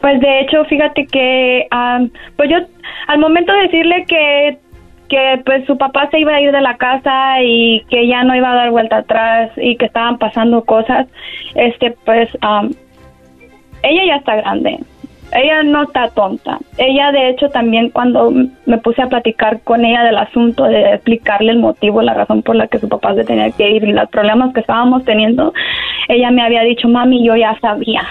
Pues de hecho, fíjate que, am, pues yo, al momento de decirle que, que pues su papá se iba a ir de la casa y que ya no iba a dar vuelta atrás y que estaban pasando cosas, este, pues, am, ella ya está grande. Ella no está tonta. Ella, de hecho, también cuando me puse a platicar con ella del asunto, de explicarle el motivo, la razón por la que su papá se tenía que ir y los problemas que estábamos teniendo, ella me había dicho, mami, yo ya sabía.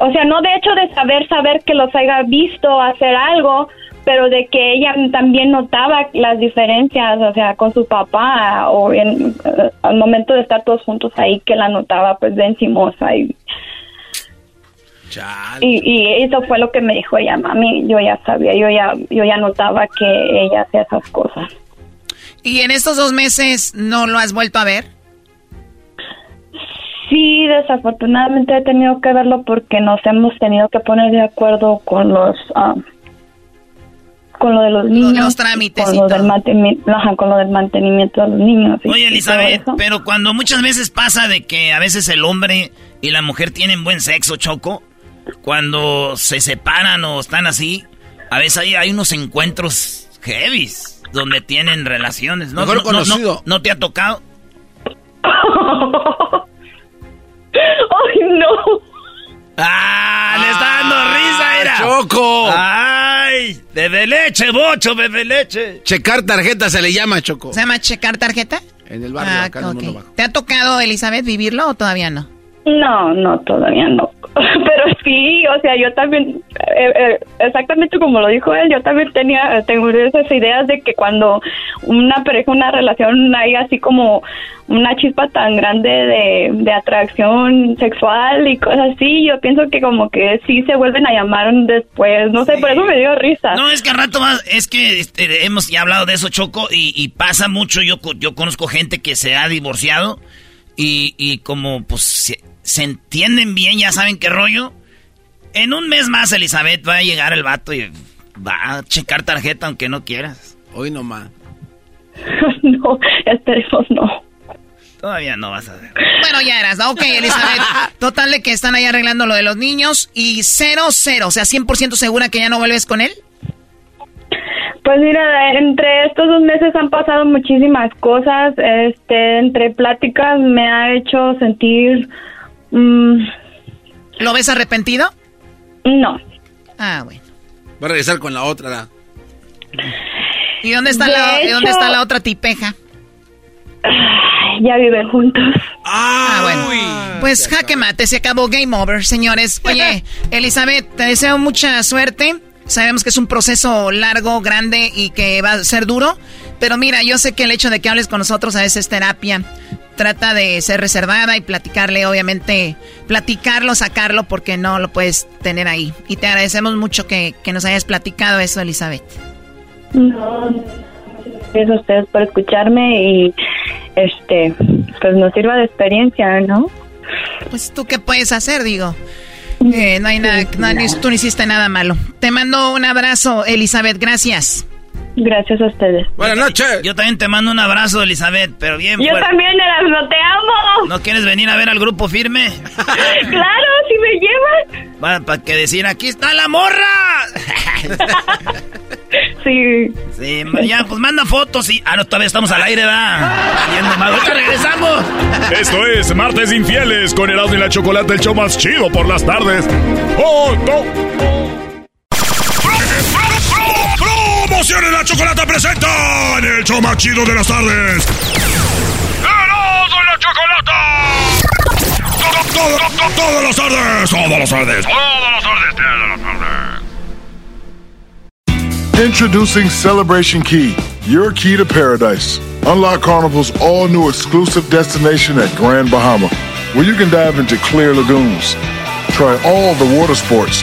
O sea, no de hecho de saber, saber que los haya visto hacer algo, pero de que ella también notaba las diferencias, o sea, con su papá o en, al momento de estar todos juntos ahí, que la notaba pues de encimosa y, y, y eso fue lo que me dijo ella, mami, yo ya sabía, yo ya, yo ya notaba que ella hacía esas cosas. ¿Y en estos dos meses no lo has vuelto a ver? Sí, desafortunadamente he tenido que verlo porque nos hemos tenido que poner de acuerdo con los ah, con lo de los niños, los trámites con y lo todo. del mantenimiento, ajá, con lo del mantenimiento de los niños. Oye, y Elizabeth, pero cuando muchas veces pasa de que a veces el hombre y la mujer tienen buen sexo, Choco, cuando se separan o están así, a veces hay, hay unos encuentros heavies donde tienen relaciones. ¿no? Mejor No- no- conocido. No, ¿no te ha tocado? ¡Ay, no! ¡Ah! ¡Le está dando risa, era! Choco. ¡Ay! ¡Bebe leche, bocho, bebe leche! Checar tarjeta se le llama, Choco. ¿Se llama checar tarjeta? En el barrio, Ah, acá en el ok. mundo bajo. ¿Te ha tocado, Elizabeth, vivirlo o todavía no? No, no, todavía no. Pero sí, o sea, yo también, eh, eh, exactamente como lo dijo él, yo también tenía, tengo esas ideas de que cuando una pareja, una relación, hay así como una chispa tan grande de, de atracción sexual y cosas así, yo pienso que como que sí se vuelven a llamar después, no sé, por eso me dio risa. No, es que al rato más, es que este, hemos ya hablado de eso, Choco, y, y pasa mucho. Yo, yo conozco gente que se ha divorciado y, y como pues se, entienden bien, ya saben qué rollo. En un mes más, Elizabeth, va a llegar el vato y va a checar tarjeta aunque no quieras. Hoy nomás. no, esperemos no. Todavía no vas a ver. Bueno, ya eras, ¿no? ok, Elizabeth. Total de que están ahí arreglando lo de los niños y cero, cero, o sea, 100% segura que ya no vuelves con él. Pues mira, entre estos dos meses han pasado muchísimas cosas. Este, entre pláticas me ha hecho sentir. Mm, ¿Lo ves arrepentido? no. Ah, bueno. Va a regresar con la otra. ¿Y dónde está, De la, ¿y dónde está la otra tipeja? Ya viven juntos. Ah, bueno. Pues jaque mate, se acabó Game Over, señores. Oye, Elizabeth, te deseo mucha suerte. Sabemos que es un proceso largo, grande y que va a ser duro. Pero mira, yo sé que el hecho de que hables con nosotros a veces es terapia. Trata de ser reservada y platicarle, obviamente, platicarlo, sacarlo, porque no lo puedes tener ahí. Y te agradecemos mucho que, que nos hayas platicado eso, Elizabeth. No, gracias a ustedes por escucharme y este, pues nos sirva de experiencia, ¿no? Pues tú qué puedes hacer, digo. Eh, no hay nada, no, ni- tú no hiciste nada malo. Te mando un abrazo, Elizabeth, gracias. Gracias a ustedes. Buenas noches. Yo también te mando un abrazo, Elizabeth, pero bien Yo fuerte. también, Erasmo, te amo. ¿No quieres venir a ver al grupo firme? claro, si me llevas. para que decir, aquí está la morra. Sí. Sí, ya, pues manda fotos y... Ah, no, todavía estamos al aire, va. Ahorita regresamos. Esto es Martes Infieles con Erasmo y la Chocolate, el show más chido por las tardes. ¡Oh, no! ¡Promociones la Chocolata presenta en el show más chido de las tardes! ¡Erasmo y la Chocolata! ¡Todo, todo, todo, todas las tardes! ¡Todas las tardes! ¡Todas las tardes! ¡Todas las tardes! Introducing Celebration Key, your key to paradise. Unlock Carnival's all new exclusive destination at Grand Bahama, where you can dive into clear lagoons, try all the water sports,